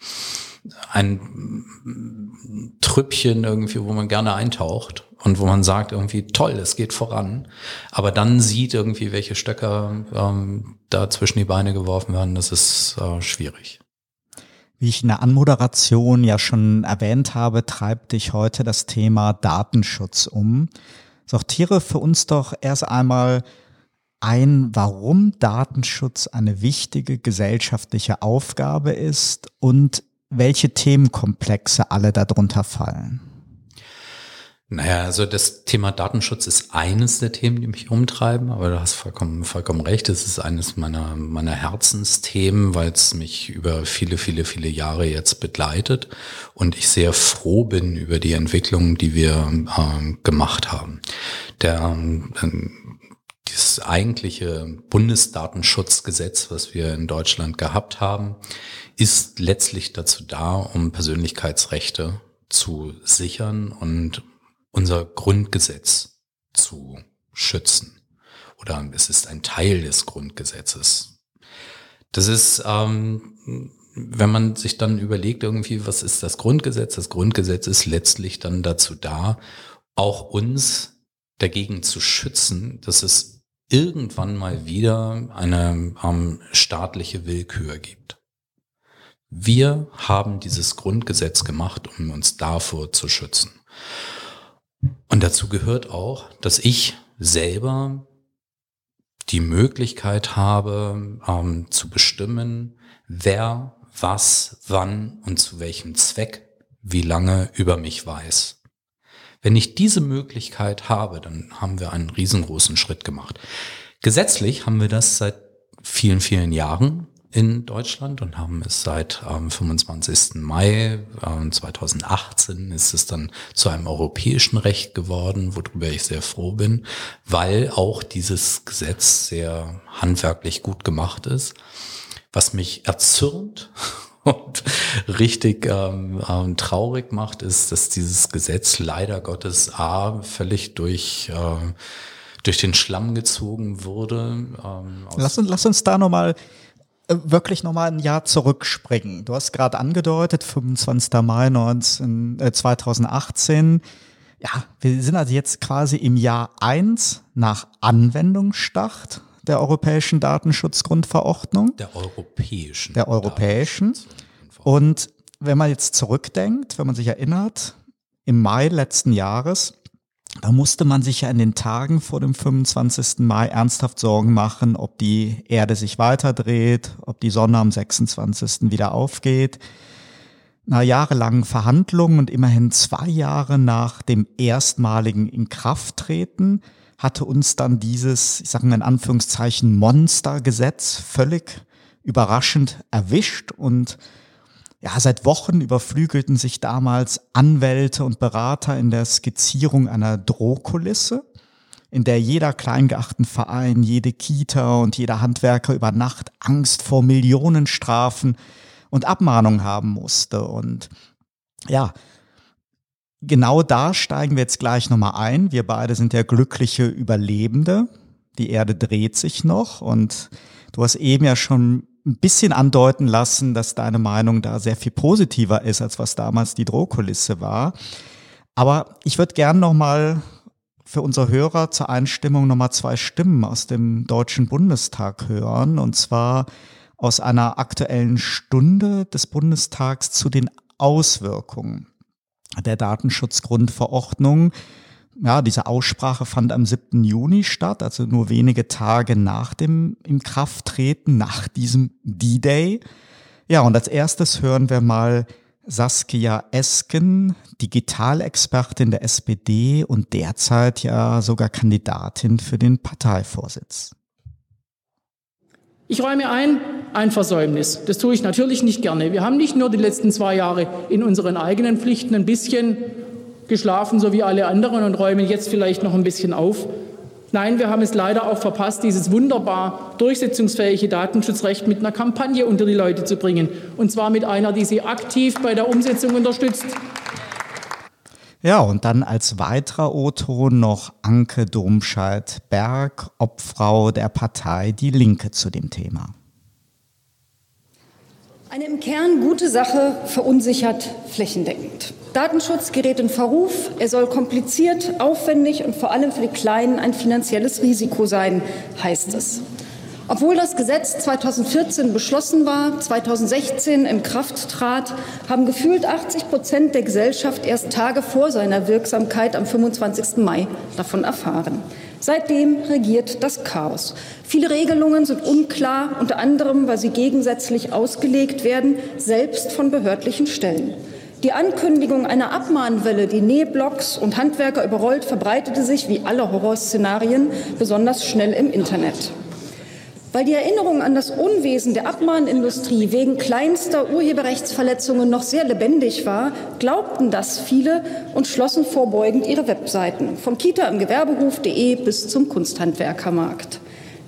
S3: ein Trüppchen irgendwie, wo man gerne eintaucht und wo man sagt irgendwie, toll, es geht voran. Aber dann sieht irgendwie, welche Stöcker ähm, da zwischen die Beine geworfen werden, das ist äh, schwierig.
S2: Wie ich in der Anmoderation ja schon erwähnt habe, treibt dich heute das Thema Datenschutz um. Sortiere für uns doch erst einmal ein, warum Datenschutz eine wichtige gesellschaftliche Aufgabe ist und welche Themenkomplexe alle darunter fallen.
S3: Naja, also das Thema Datenschutz ist eines der Themen, die mich umtreiben, aber du hast vollkommen, vollkommen recht. Es ist eines meiner, meiner Herzensthemen, weil es mich über viele, viele, viele Jahre jetzt begleitet und ich sehr froh bin über die Entwicklung, die wir äh, gemacht haben. Der, äh, eigentliche Bundesdatenschutzgesetz, was wir in Deutschland gehabt haben, ist letztlich dazu da, um Persönlichkeitsrechte zu sichern und unser Grundgesetz zu schützen. Oder es ist ein Teil des Grundgesetzes. Das ist, ähm, wenn man sich dann überlegt, irgendwie, was ist das Grundgesetz? Das Grundgesetz ist letztlich dann dazu da, auch uns dagegen zu schützen, dass es irgendwann mal wieder eine ähm, staatliche Willkür gibt. Wir haben dieses Grundgesetz gemacht, um uns davor zu schützen. Und dazu gehört auch, dass ich selber die Möglichkeit habe, ähm, zu bestimmen, wer, was, wann und zu welchem Zweck, wie lange über mich weiß. Wenn ich diese Möglichkeit habe, dann haben wir einen riesengroßen Schritt gemacht. Gesetzlich haben wir das seit vielen, vielen Jahren in Deutschland und haben es seit ähm, 25. Mai äh, 2018 ist es dann zu einem europäischen Recht geworden, worüber ich sehr froh bin, weil auch dieses Gesetz sehr handwerklich gut gemacht ist. Was mich erzürnt und richtig ähm, ähm, traurig macht, ist, dass dieses Gesetz leider Gottes A völlig durch äh, durch den Schlamm gezogen wurde.
S2: Ähm, lass, uns, lass uns da nochmal äh, wirklich nochmal ein Jahr zurückspringen. Du hast gerade angedeutet, 25. Mai 19, äh, 2018. Ja, wir sind also jetzt quasi im Jahr eins nach Anwendungsstart der europäischen Datenschutzgrundverordnung.
S3: Der europäischen.
S2: Der europäischen. Und wenn man jetzt zurückdenkt, wenn man sich erinnert, im Mai letzten Jahres da musste man sich ja in den Tagen vor dem 25. Mai ernsthaft Sorgen machen, ob die Erde sich weiterdreht, ob die Sonne am 26. wieder aufgeht. Nach jahrelangen Verhandlungen und immerhin zwei Jahre nach dem erstmaligen Inkrafttreten hatte uns dann dieses, ich sage mal in Anführungszeichen, Monstergesetz völlig überraschend erwischt und ja, seit Wochen überflügelten sich damals Anwälte und Berater in der Skizzierung einer Drohkulisse, in der jeder Kleingartenverein, jede Kita und jeder Handwerker über Nacht Angst vor Millionenstrafen und Abmahnungen haben musste. Und ja, genau da steigen wir jetzt gleich nochmal ein. Wir beide sind ja glückliche Überlebende. Die Erde dreht sich noch und du hast eben ja schon ein bisschen andeuten lassen, dass deine Meinung da sehr viel positiver ist, als was damals die Drohkulisse war. Aber ich würde gern noch mal für unsere Hörer zur Einstimmung noch mal zwei Stimmen aus dem Deutschen Bundestag hören. Und zwar aus einer aktuellen Stunde des Bundestags zu den Auswirkungen der Datenschutzgrundverordnung ja, diese Aussprache fand am 7. Juni statt, also nur wenige Tage nach dem Inkrafttreten, nach diesem D-Day. Ja, und als erstes hören wir mal Saskia Esken, Digitalexpertin der SPD und derzeit ja sogar Kandidatin für den Parteivorsitz.
S4: Ich räume ein, ein Versäumnis. Das tue ich natürlich nicht gerne. Wir haben nicht nur die letzten zwei Jahre in unseren eigenen Pflichten ein bisschen geschlafen, so wie alle anderen, und räumen jetzt vielleicht noch ein bisschen auf. Nein, wir haben es leider auch verpasst, dieses wunderbar durchsetzungsfähige Datenschutzrecht mit einer Kampagne unter die Leute zu bringen. Und zwar mit einer, die sie aktiv bei der Umsetzung unterstützt.
S2: Ja, und dann als weiterer O-Ton noch Anke Domscheit-Berg, Obfrau der Partei Die Linke zu dem Thema.
S5: Eine im Kern gute Sache verunsichert flächendeckend. Datenschutz gerät in Verruf, er soll kompliziert, aufwendig und vor allem für die Kleinen ein finanzielles Risiko sein, heißt es. Obwohl das Gesetz 2014 beschlossen war, 2016 in Kraft trat, haben gefühlt 80 Prozent der Gesellschaft erst Tage vor seiner Wirksamkeit am 25. Mai davon erfahren. Seitdem regiert das Chaos. Viele Regelungen sind unklar, unter anderem, weil sie gegensätzlich ausgelegt werden, selbst von behördlichen Stellen. Die Ankündigung einer Abmahnwelle, die Nähblocks und Handwerker überrollt, verbreitete sich wie alle Horrorszenarien besonders schnell im Internet. Weil die Erinnerung an das Unwesen der Abmahnindustrie wegen kleinster Urheberrechtsverletzungen noch sehr lebendig war, glaubten das viele und schlossen vorbeugend ihre Webseiten, vom Kita im Gewerberuf.de bis zum Kunsthandwerkermarkt.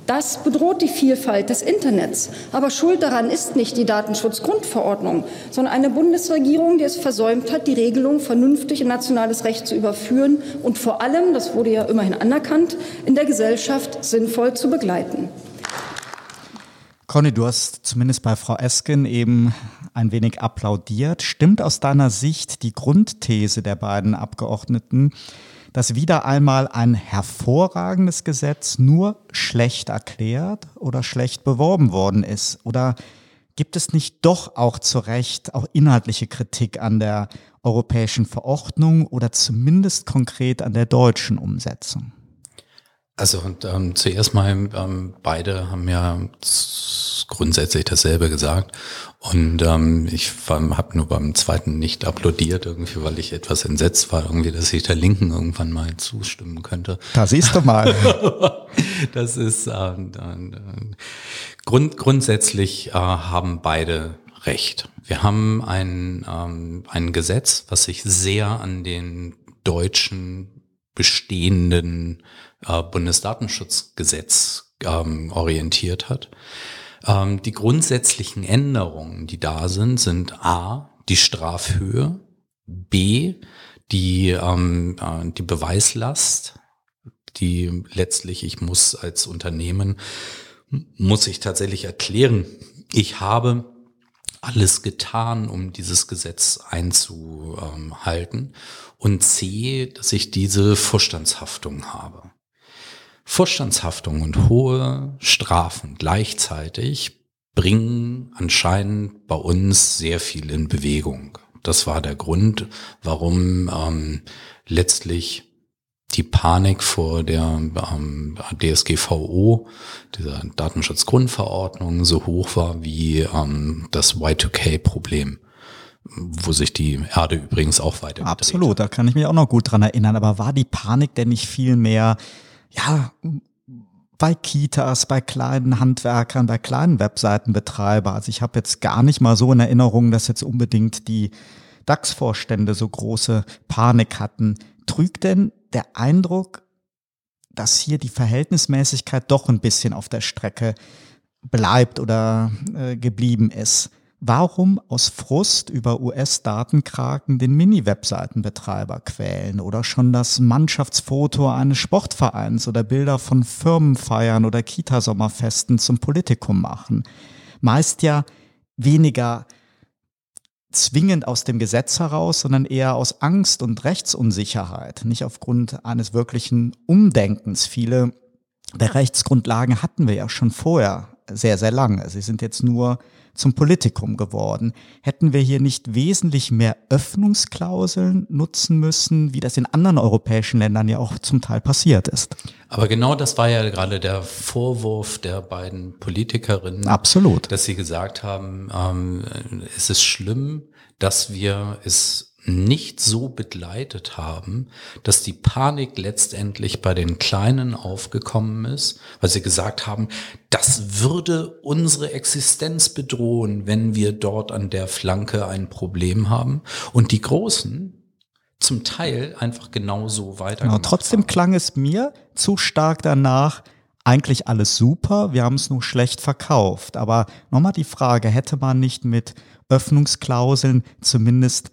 S5: Das bedroht die Vielfalt des Internets. Aber schuld daran ist nicht die Datenschutzgrundverordnung, sondern eine Bundesregierung, die es versäumt hat, die Regelung vernünftig in nationales Recht zu überführen und vor allem, das wurde ja immerhin anerkannt, in der Gesellschaft sinnvoll zu begleiten.
S2: Conny, du hast zumindest bei Frau Esken eben ein wenig applaudiert. Stimmt aus deiner Sicht die Grundthese der beiden Abgeordneten, dass wieder einmal ein hervorragendes Gesetz nur schlecht erklärt oder schlecht beworben worden ist? Oder gibt es nicht doch auch zu Recht auch inhaltliche Kritik an der europäischen Verordnung oder zumindest konkret an der deutschen Umsetzung?
S3: Also und, ähm, zuerst mal, ähm, beide haben ja grundsätzlich dasselbe gesagt und ähm, ich habe nur beim zweiten nicht applaudiert irgendwie, weil ich etwas entsetzt war irgendwie, dass ich der Linken irgendwann mal zustimmen könnte.
S2: Da siehst du mal. <laughs>
S3: das ist äh, äh, grund, grundsätzlich äh, haben beide recht. Wir haben ein, ähm, ein Gesetz, was sich sehr an den deutschen bestehenden äh, Bundesdatenschutzgesetz ähm, orientiert hat. Ähm, die grundsätzlichen Änderungen, die da sind, sind A, die Strafhöhe, B, die, ähm, äh, die Beweislast, die letztlich, ich muss als Unternehmen, muss ich tatsächlich erklären, ich habe alles getan, um dieses Gesetz einzuhalten. Und C, dass ich diese Vorstandshaftung habe. Vorstandshaftung und hohe Strafen gleichzeitig bringen anscheinend bei uns sehr viel in Bewegung. Das war der Grund, warum ähm, letztlich die Panik vor der ähm, DSGVO, dieser Datenschutzgrundverordnung, so hoch war wie ähm, das Y2K-Problem, wo sich die Erde übrigens auch weiter.
S2: Absolut, da kann ich mich auch noch gut dran erinnern. Aber war die Panik denn nicht viel mehr, ja, bei Kitas, bei kleinen Handwerkern, bei kleinen Webseitenbetreiber? Also ich habe jetzt gar nicht mal so in Erinnerung, dass jetzt unbedingt die DAX-Vorstände so große Panik hatten. Trügt denn der Eindruck, dass hier die Verhältnismäßigkeit doch ein bisschen auf der Strecke bleibt oder äh, geblieben ist. Warum aus Frust über US-Datenkraken den Mini-Webseitenbetreiber quälen oder schon das Mannschaftsfoto eines Sportvereins oder Bilder von Firmenfeiern oder Kitasommerfesten zum Politikum machen? Meist ja weniger zwingend aus dem Gesetz heraus, sondern eher aus Angst und Rechtsunsicherheit, nicht aufgrund eines wirklichen Umdenkens. Viele der Rechtsgrundlagen hatten wir ja schon vorher sehr, sehr lange. Sie sind jetzt nur zum Politikum geworden. Hätten wir hier nicht wesentlich mehr Öffnungsklauseln nutzen müssen, wie das in anderen europäischen Ländern ja auch zum Teil passiert ist?
S3: Aber genau das war ja gerade der Vorwurf der beiden Politikerinnen.
S2: Absolut.
S3: Dass sie gesagt haben, ähm, es ist schlimm, dass wir es nicht so begleitet haben, dass die Panik letztendlich bei den Kleinen aufgekommen ist, weil sie gesagt haben, das würde unsere Existenz bedrohen, wenn wir dort an der Flanke ein Problem haben. Und die Großen zum Teil einfach genauso weiter.
S2: Genau, trotzdem haben. klang es mir zu stark danach, eigentlich alles super, wir haben es nur schlecht verkauft. Aber nochmal die Frage, hätte man nicht mit Öffnungsklauseln zumindest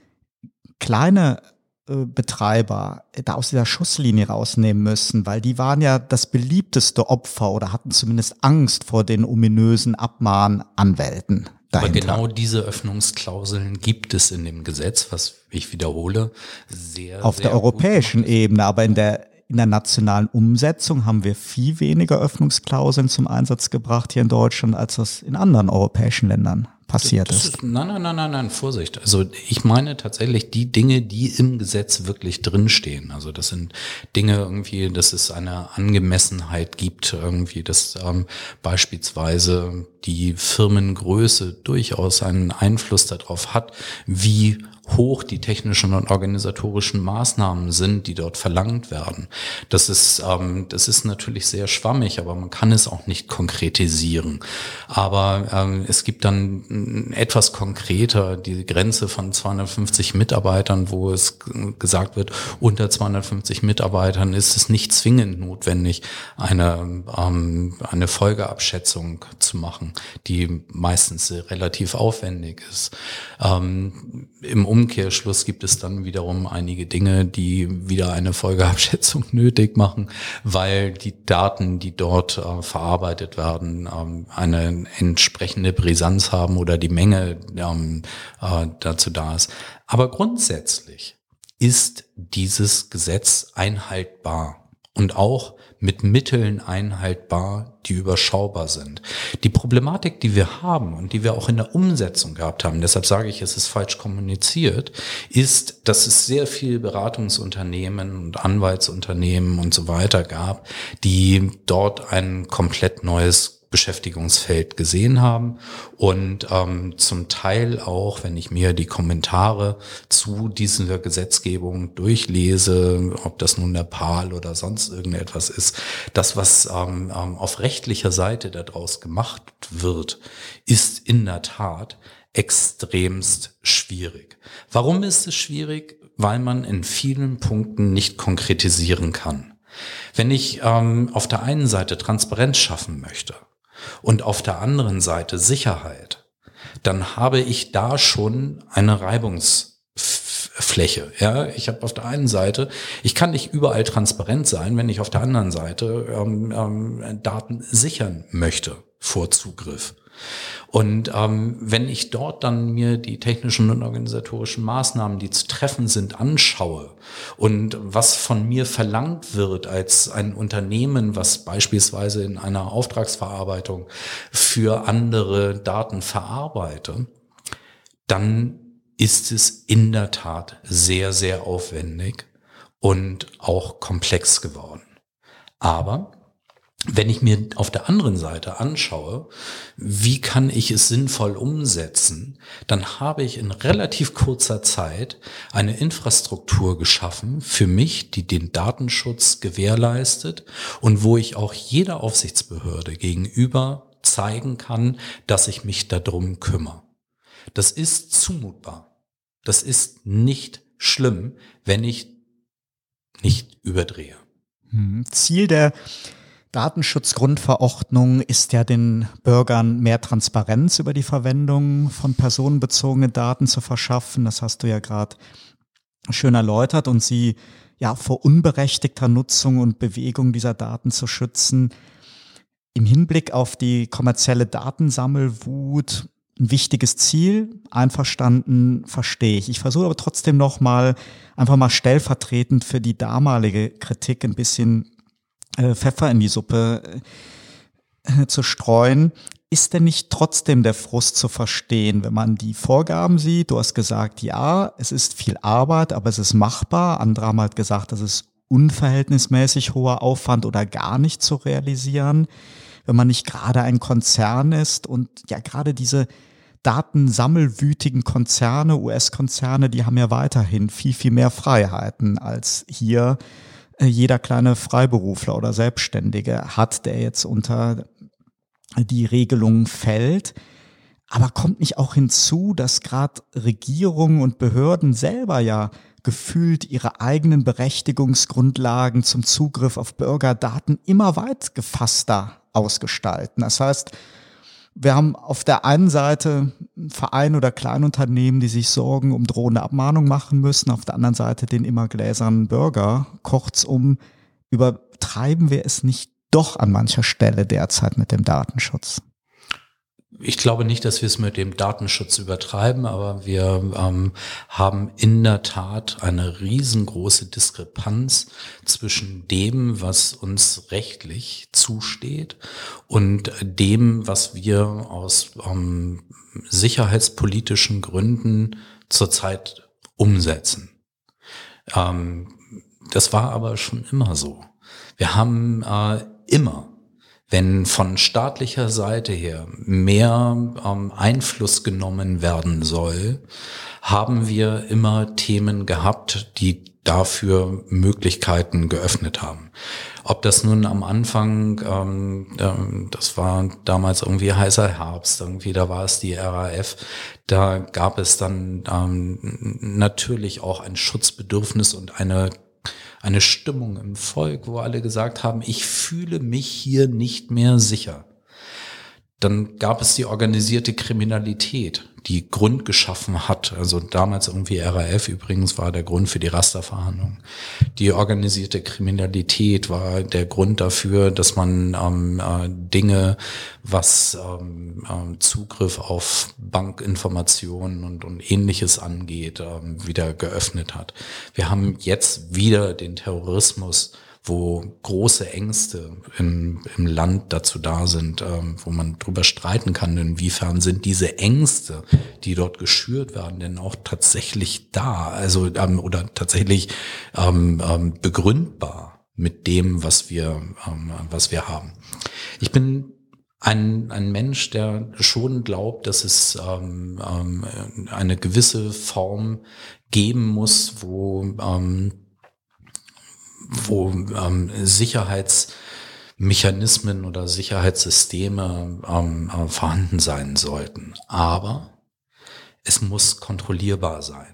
S2: kleine äh, Betreiber da aus dieser Schusslinie rausnehmen müssen, weil die waren ja das beliebteste Opfer oder hatten zumindest Angst vor den ominösen Abmahnanwälten.
S3: Dahinter. Aber genau diese Öffnungsklauseln gibt es in dem Gesetz, was ich wiederhole, sehr.
S2: Auf
S3: sehr
S2: der europäischen Ebene, aber in der in der nationalen Umsetzung haben wir viel weniger Öffnungsklauseln zum Einsatz gebracht hier in Deutschland, als das in anderen europäischen Ländern passiert ist. ist.
S3: Nein, nein, nein, nein, nein, Vorsicht. Also ich meine tatsächlich die Dinge, die im Gesetz wirklich drinstehen. Also das sind Dinge irgendwie, dass es eine Angemessenheit gibt, irgendwie, dass ähm, beispielsweise die Firmengröße durchaus einen Einfluss darauf hat, wie hoch die technischen und organisatorischen Maßnahmen sind, die dort verlangt werden. Das ist, ähm, das ist natürlich sehr schwammig, aber man kann es auch nicht konkretisieren. Aber ähm, es gibt dann etwas konkreter die Grenze von 250 Mitarbeitern, wo es gesagt wird, unter 250 Mitarbeitern ist es nicht zwingend notwendig, eine, ähm, eine Folgeabschätzung zu machen, die meistens relativ aufwendig ist. Ähm, Im Umkehrschluss gibt es dann wiederum einige Dinge, die wieder eine Folgeabschätzung <laughs> nötig machen, weil die Daten, die dort äh, verarbeitet werden, ähm, eine entsprechende Brisanz haben oder die Menge ähm, äh, dazu da ist. Aber grundsätzlich ist dieses Gesetz einhaltbar und auch mit Mitteln einhaltbar, die überschaubar sind. Die Problematik, die wir haben und die wir auch in der Umsetzung gehabt haben, deshalb sage ich, es ist falsch kommuniziert, ist, dass es sehr viel Beratungsunternehmen und Anwaltsunternehmen und so weiter gab, die dort ein komplett neues Beschäftigungsfeld gesehen haben und ähm, zum Teil auch, wenn ich mir die Kommentare zu dieser Gesetzgebung durchlese, ob das nun der PAL oder sonst irgendetwas ist, das, was ähm, ähm, auf rechtlicher Seite daraus gemacht wird, ist in der Tat extremst schwierig. Warum ist es schwierig? Weil man in vielen Punkten nicht konkretisieren kann. Wenn ich ähm, auf der einen Seite Transparenz schaffen möchte, und auf der anderen Seite Sicherheit, dann habe ich da schon eine Reibungsfläche. Ja, ich habe auf der einen Seite, ich kann nicht überall transparent sein, wenn ich auf der anderen Seite ähm, ähm, Daten sichern möchte vor Zugriff. Und ähm, wenn ich dort dann mir die technischen und organisatorischen Maßnahmen, die zu treffen sind, anschaue und was von mir verlangt wird als ein Unternehmen, was beispielsweise in einer Auftragsverarbeitung für andere Daten verarbeite, dann ist es in der Tat sehr, sehr aufwendig und auch komplex geworden. Aber wenn ich mir auf der anderen Seite anschaue, wie kann ich es sinnvoll umsetzen, dann habe ich in relativ kurzer Zeit eine Infrastruktur geschaffen für mich, die den Datenschutz gewährleistet und wo ich auch jeder Aufsichtsbehörde gegenüber zeigen kann, dass ich mich darum kümmere. Das ist zumutbar. Das ist nicht schlimm, wenn ich nicht überdrehe.
S2: Hm, Ziel der Datenschutzgrundverordnung ist ja den Bürgern mehr Transparenz über die Verwendung von personenbezogenen Daten zu verschaffen. Das hast du ja gerade schön erläutert und sie ja vor unberechtigter Nutzung und Bewegung dieser Daten zu schützen. Im Hinblick auf die kommerzielle Datensammelwut ein wichtiges Ziel, einverstanden, verstehe ich. Ich versuche aber trotzdem noch mal einfach mal stellvertretend für die damalige Kritik ein bisschen äh, Pfeffer in die Suppe äh, zu streuen. Ist denn nicht trotzdem der Frust zu verstehen, wenn man die Vorgaben sieht? Du hast gesagt, ja, es ist viel Arbeit, aber es ist machbar. Andere haben halt gesagt, das ist unverhältnismäßig hoher Aufwand oder gar nicht zu realisieren, wenn man nicht gerade ein Konzern ist und ja gerade diese datensammelwütigen Konzerne, US-Konzerne, die haben ja weiterhin viel, viel mehr Freiheiten als hier jeder kleine Freiberufler oder Selbstständige hat, der jetzt unter die Regelungen fällt. Aber kommt nicht auch hinzu, dass gerade Regierungen und Behörden selber ja gefühlt ihre eigenen Berechtigungsgrundlagen zum Zugriff auf Bürgerdaten immer weit gefasster ausgestalten? Das heißt, wir haben auf der einen Seite Verein oder Kleinunternehmen, die sich Sorgen um drohende Abmahnung machen müssen, auf der anderen Seite den immer gläsernen Bürger. Kurzum, übertreiben wir es nicht doch an mancher Stelle derzeit mit dem Datenschutz?
S3: Ich glaube nicht, dass wir es mit dem Datenschutz übertreiben, aber wir ähm, haben in der Tat eine riesengroße Diskrepanz zwischen dem, was uns rechtlich zusteht und dem, was wir aus ähm, sicherheitspolitischen Gründen zurzeit umsetzen. Ähm, das war aber schon immer so. Wir haben äh, immer wenn von staatlicher Seite her mehr ähm, Einfluss genommen werden soll, haben wir immer Themen gehabt, die dafür Möglichkeiten geöffnet haben. Ob das nun am Anfang, ähm, ähm, das war damals irgendwie heißer Herbst, irgendwie da war es die RAF, da gab es dann ähm, natürlich auch ein Schutzbedürfnis und eine eine Stimmung im Volk, wo alle gesagt haben, ich fühle mich hier nicht mehr sicher. Dann gab es die organisierte Kriminalität, die Grund geschaffen hat. Also damals irgendwie RAF übrigens war der Grund für die Rasterverhandlung. Die organisierte Kriminalität war der Grund dafür, dass man ähm, äh, Dinge, was ähm, äh, Zugriff auf Bankinformationen und, und ähnliches angeht, ähm, wieder geöffnet hat. Wir haben jetzt wieder den Terrorismus wo große Ängste im, im Land dazu da sind, ähm, wo man drüber streiten kann, inwiefern sind diese Ängste, die dort geschürt werden, denn auch tatsächlich da, also ähm, oder tatsächlich ähm, ähm, begründbar mit dem, was wir, ähm, was wir haben. Ich bin ein, ein Mensch, der schon glaubt, dass es ähm, ähm, eine gewisse Form geben muss, wo ähm, wo ähm, Sicherheitsmechanismen oder Sicherheitssysteme ähm, äh, vorhanden sein sollten. Aber es muss kontrollierbar sein.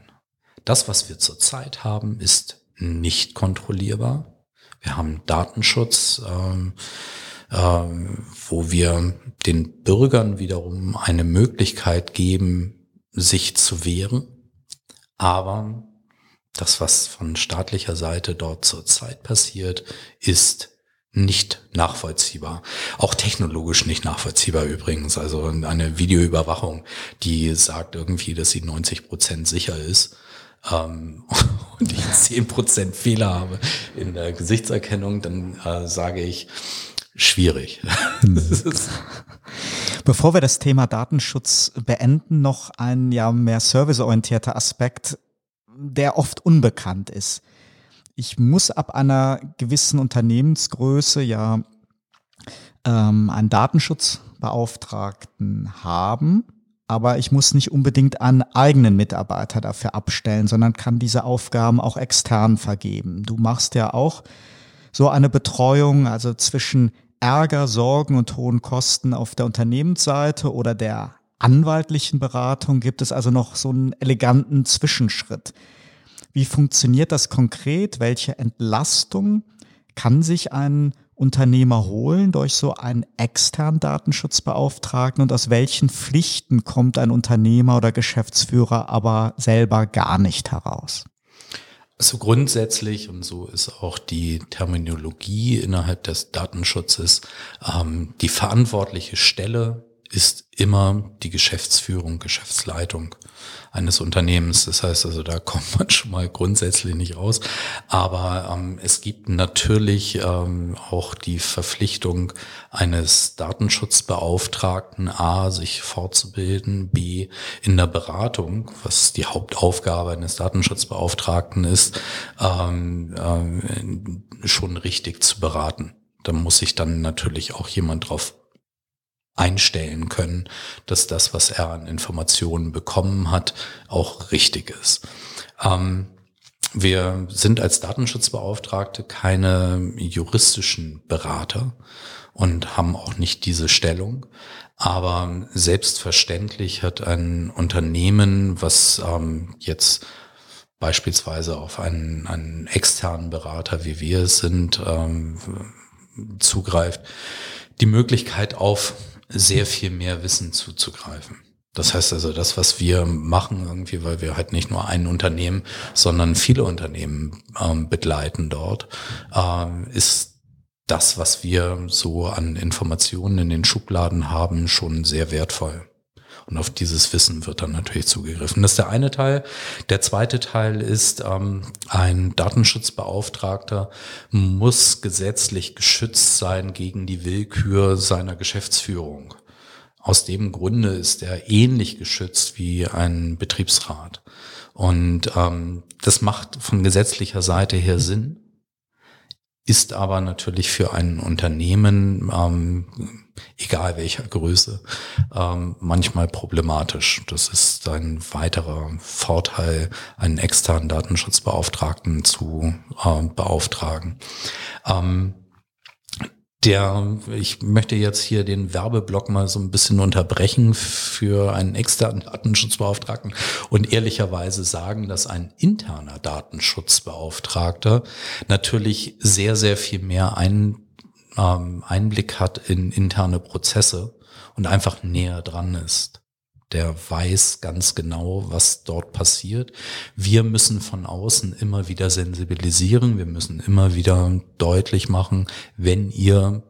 S3: Das, was wir zurzeit haben, ist nicht kontrollierbar. Wir haben Datenschutz, ähm, ähm, wo wir den Bürgern wiederum eine Möglichkeit geben, sich zu wehren. Aber das, was von staatlicher Seite dort zurzeit passiert, ist nicht nachvollziehbar. Auch technologisch nicht nachvollziehbar übrigens. Also eine Videoüberwachung, die sagt irgendwie, dass sie 90 Prozent sicher ist ähm, <laughs> und ich 10 Prozent Fehler habe in der Gesichtserkennung, dann äh, sage ich, schwierig. <laughs>
S2: Bevor wir das Thema Datenschutz beenden, noch ein ja mehr serviceorientierter Aspekt der oft unbekannt ist. Ich muss ab einer gewissen Unternehmensgröße ja ähm, einen Datenschutzbeauftragten haben, aber ich muss nicht unbedingt einen eigenen Mitarbeiter dafür abstellen, sondern kann diese Aufgaben auch extern vergeben. Du machst ja auch so eine Betreuung, also zwischen Ärger, Sorgen und hohen Kosten auf der Unternehmensseite oder der anwaltlichen Beratung gibt es also noch so einen eleganten Zwischenschritt. Wie funktioniert das konkret? Welche Entlastung kann sich ein Unternehmer holen durch so einen externen Datenschutzbeauftragten und aus welchen Pflichten kommt ein Unternehmer oder Geschäftsführer aber selber gar nicht heraus?
S3: Also grundsätzlich, und so ist auch die Terminologie innerhalb des Datenschutzes, ähm, die verantwortliche Stelle ist immer die Geschäftsführung, Geschäftsleitung eines Unternehmens. Das heißt also, da <laughs> kommt man schon mal grundsätzlich nicht raus. Aber ähm, es gibt natürlich ähm, auch die Verpflichtung eines Datenschutzbeauftragten, A, sich fortzubilden, B, in der Beratung, was die Hauptaufgabe eines Datenschutzbeauftragten ist, ähm, ähm, schon richtig zu beraten. Da muss sich dann natürlich auch jemand drauf einstellen können, dass das, was er an Informationen bekommen hat, auch richtig ist. Ähm, wir sind als Datenschutzbeauftragte keine juristischen Berater und haben auch nicht diese Stellung. Aber selbstverständlich hat ein Unternehmen, was ähm, jetzt beispielsweise auf einen, einen externen Berater, wie wir es sind, ähm, zugreift, die Möglichkeit auf sehr viel mehr Wissen zuzugreifen. Das heißt also, das, was wir machen, irgendwie, weil wir halt nicht nur ein Unternehmen, sondern viele Unternehmen ähm, begleiten dort, äh, ist das, was wir so an Informationen in den Schubladen haben, schon sehr wertvoll. Und auf dieses Wissen wird dann natürlich zugegriffen. Das ist der eine Teil. Der zweite Teil ist, ähm, ein Datenschutzbeauftragter muss gesetzlich geschützt sein gegen die Willkür seiner Geschäftsführung. Aus dem Grunde ist er ähnlich geschützt wie ein Betriebsrat. Und ähm, das macht von gesetzlicher Seite her Sinn, ist aber natürlich für ein Unternehmen, ähm, egal welcher Größe, ähm, manchmal problematisch. Das ist ein weiterer Vorteil, einen externen Datenschutzbeauftragten zu äh, beauftragen. Ähm, der, ich möchte jetzt hier den Werbeblock mal so ein bisschen unterbrechen für einen externen Datenschutzbeauftragten und ehrlicherweise sagen, dass ein interner Datenschutzbeauftragter natürlich sehr, sehr viel mehr ein, ähm, Einblick hat in interne Prozesse und einfach näher dran ist der weiß ganz genau, was dort passiert. Wir müssen von außen immer wieder sensibilisieren. Wir müssen immer wieder deutlich machen, wenn ihr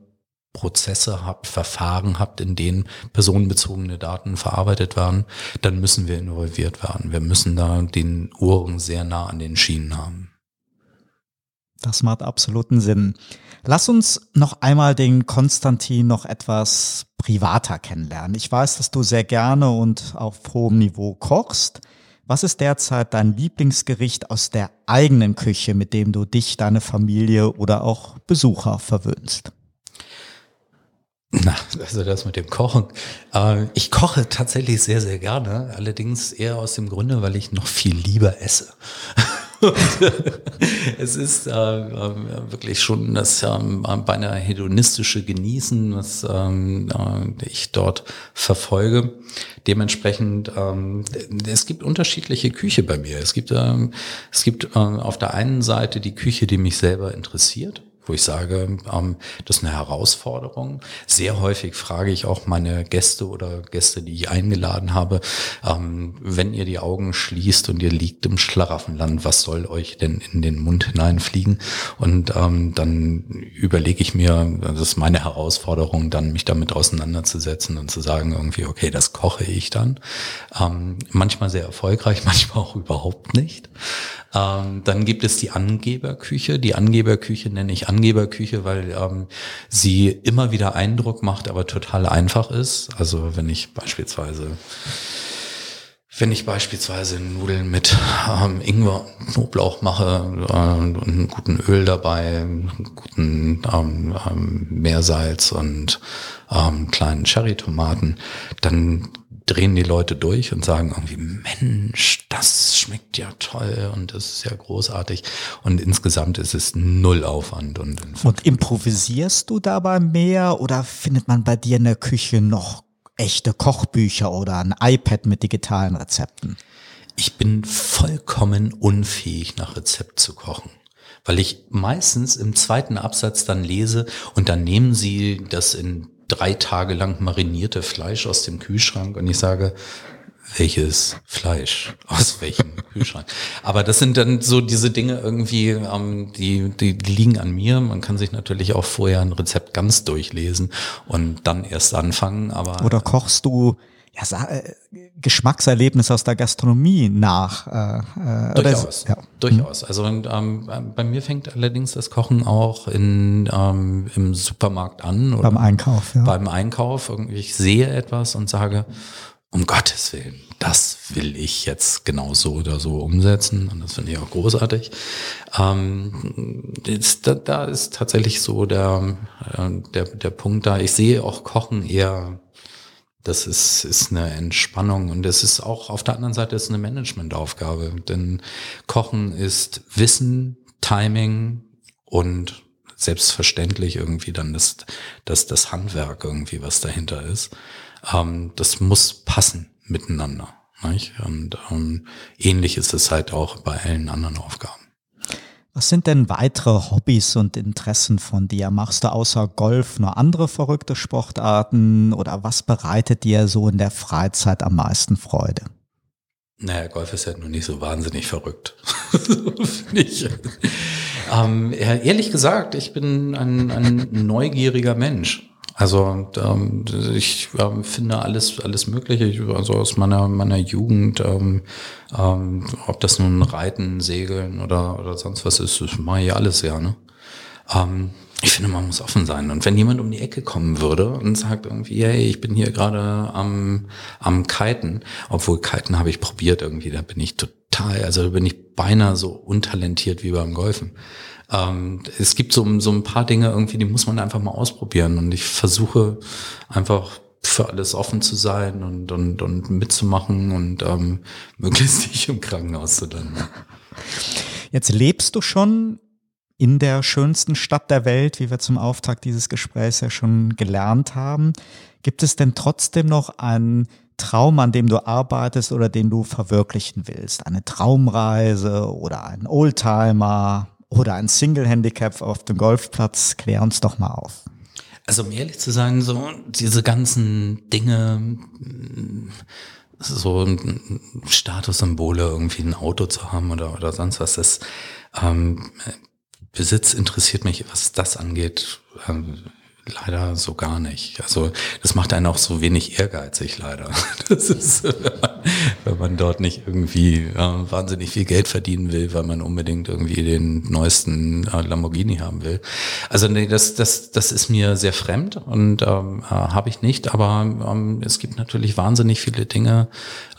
S3: Prozesse habt, Verfahren habt, in denen personenbezogene Daten verarbeitet werden, dann müssen wir involviert werden. Wir müssen da den Ohren sehr nah an den Schienen haben.
S2: Das macht absoluten Sinn. Lass uns noch einmal den Konstantin noch etwas privater kennenlernen. Ich weiß, dass du sehr gerne und auf hohem Niveau kochst. Was ist derzeit dein Lieblingsgericht aus der eigenen Küche, mit dem du dich, deine Familie oder auch Besucher verwöhnst?
S3: Na, also das mit dem Kochen. Äh, ich koche tatsächlich sehr, sehr gerne. Allerdings eher aus dem Grunde, weil ich noch viel lieber esse. <laughs> es ist äh, äh, wirklich schon das ähm, beinahe hedonistische Genießen, was ähm, äh, ich dort verfolge. Dementsprechend, ähm, es gibt unterschiedliche Küche bei mir. Es gibt, ähm, es gibt äh, auf der einen Seite die Küche, die mich selber interessiert wo ich sage, ähm, das ist eine Herausforderung. Sehr häufig frage ich auch meine Gäste oder Gäste, die ich eingeladen habe, ähm, wenn ihr die Augen schließt und ihr liegt im Schlaraffenland, was soll euch denn in den Mund hineinfliegen? Und ähm, dann überlege ich mir, das ist meine Herausforderung, dann mich damit auseinanderzusetzen und zu sagen irgendwie, okay, das koche ich dann. Ähm, manchmal sehr erfolgreich, <laughs> manchmal auch überhaupt nicht. Ähm, dann gibt es die Angeberküche. Die Angeberküche nenne ich Angeberküche, weil ähm, sie immer wieder Eindruck macht, aber total einfach ist. Also wenn ich beispielsweise wenn ich beispielsweise Nudeln mit ähm, Ingwer und Knoblauch mache äh, und einen guten Öl dabei, einen guten ähm, ähm, Meersalz und ähm, kleinen Cherrytomaten, dann drehen die Leute durch und sagen irgendwie, Mensch, das schmeckt ja toll und das ist ja großartig. Und insgesamt ist es null Aufwand. Und,
S2: und improvisierst du dabei mehr oder findet man bei dir in der Küche noch echte Kochbücher oder ein iPad mit digitalen Rezepten?
S3: Ich bin vollkommen unfähig, nach Rezept zu kochen weil ich meistens im zweiten Absatz dann lese und dann nehmen sie das in drei Tage lang marinierte Fleisch aus dem Kühlschrank und ich sage, welches Fleisch aus welchem <laughs> Kühlschrank. Aber das sind dann so diese Dinge irgendwie, ähm, die, die, liegen an mir. Man kann sich natürlich auch vorher ein Rezept ganz durchlesen und dann erst anfangen. Aber
S2: oder kochst du ja, äh, Geschmackserlebnis aus der Gastronomie nach.
S3: Äh, äh durchaus, ja. durchaus. Also ähm, bei mir fängt allerdings das Kochen auch in, ähm, im Supermarkt an.
S2: Oder beim Einkauf, ja.
S3: Beim Einkauf. Ich sehe etwas und sage, um Gottes Willen, das will ich jetzt genau so oder so umsetzen. Und das finde ich auch großartig. Ähm, ist, da, da, ist tatsächlich so der, äh, der, der Punkt da. Ich sehe auch Kochen eher Das ist, ist eine Entspannung und es ist auch auf der anderen Seite ist eine Managementaufgabe. Denn Kochen ist Wissen, Timing und selbstverständlich irgendwie dann das, das, das Handwerk irgendwie, was dahinter ist. Ähm, das muss passen miteinander. Nicht? Und ähm, ähnlich ist es halt auch bei allen anderen Aufgaben.
S2: Was sind denn weitere Hobbys und Interessen von dir? Machst du außer Golf noch andere verrückte Sportarten oder was bereitet dir so in der Freizeit am meisten Freude?
S3: Naja, Golf ist ja nur nicht so wahnsinnig verrückt. <laughs> ich. Ähm, ehrlich gesagt, ich bin ein, ein neugieriger Mensch. Also ähm, ich ähm, finde alles alles Mögliche, also aus meiner meiner Jugend, ähm, ähm, ob das nun Reiten, Segeln oder oder sonst was ist, das mache ich alles gerne. Ähm, ich finde, man muss offen sein. Und wenn jemand um die Ecke kommen würde und sagt irgendwie, hey, ich bin hier gerade am am Kiten, obwohl Kiten habe ich probiert irgendwie, da bin ich total, also da bin ich beinahe so untalentiert wie beim Golfen ähm, es gibt so, so ein paar Dinge irgendwie, die muss man einfach mal ausprobieren. Und ich versuche einfach für alles offen zu sein und, und, und mitzumachen und ähm, <laughs> möglichst nicht im Krankenhaus zu landen.
S2: Jetzt lebst du schon in der schönsten Stadt der Welt, wie wir zum Auftakt dieses Gesprächs ja schon gelernt haben. Gibt es denn trotzdem noch einen Traum, an dem du arbeitest oder den du verwirklichen willst? Eine Traumreise oder ein Oldtimer oder ein Single-Handicap auf dem Golfplatz. Klär uns doch mal auf.
S3: Also um ehrlich zu sein, so diese ganzen Dinge, so Statussymbole, irgendwie ein Auto zu haben oder, oder sonst was, das ähm, Besitz interessiert mich, was das angeht, ähm, Leider so gar nicht. Also das macht einen auch so wenig ehrgeizig leider. <laughs> Das ist, wenn man dort nicht irgendwie äh, wahnsinnig viel Geld verdienen will, weil man unbedingt irgendwie den neuesten äh, Lamborghini haben will. Also nee, das, das, das ist mir sehr fremd und ähm, äh, habe ich nicht. Aber ähm, es gibt natürlich wahnsinnig viele Dinge,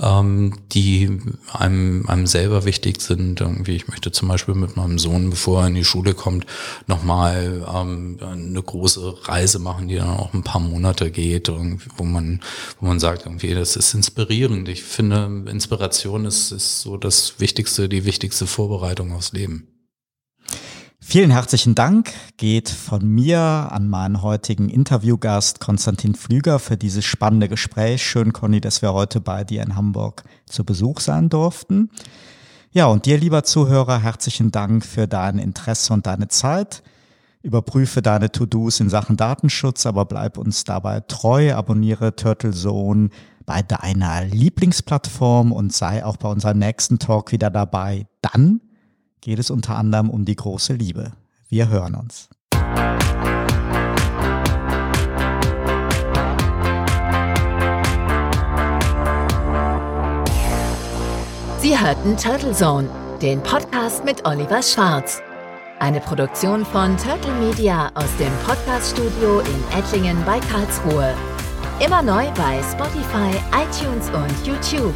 S3: ähm, die einem, einem selber wichtig sind. Irgendwie, ich möchte zum Beispiel mit meinem Sohn, bevor er in die Schule kommt, nochmal ähm, eine große Reise machen, die dann auch ein paar Monate geht, wo man, wo man sagt, irgendwie, das ist inspirierend. Ich finde, Inspiration ist, ist so das Wichtigste, die wichtigste Vorbereitung aufs Leben.
S2: Vielen herzlichen Dank geht von mir an meinen heutigen Interviewgast Konstantin Flüger für dieses spannende Gespräch. Schön, Conny, dass wir heute bei dir in Hamburg zu Besuch sein durften. Ja, und dir, lieber Zuhörer, herzlichen Dank für dein Interesse und deine Zeit. Überprüfe deine To-Dos in Sachen Datenschutz, aber bleib uns dabei treu. Abonniere Turtle Zone bei deiner Lieblingsplattform und sei auch bei unserem nächsten Talk wieder dabei. Dann geht es unter anderem um die große Liebe. Wir hören uns.
S1: Sie hörten Turtle Zone, den Podcast mit Oliver Schwarz. Eine Produktion von Turtle Media aus dem Podcaststudio in Ettlingen bei Karlsruhe. Immer neu bei Spotify, iTunes und YouTube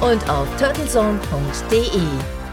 S1: und auf turtlezone.de.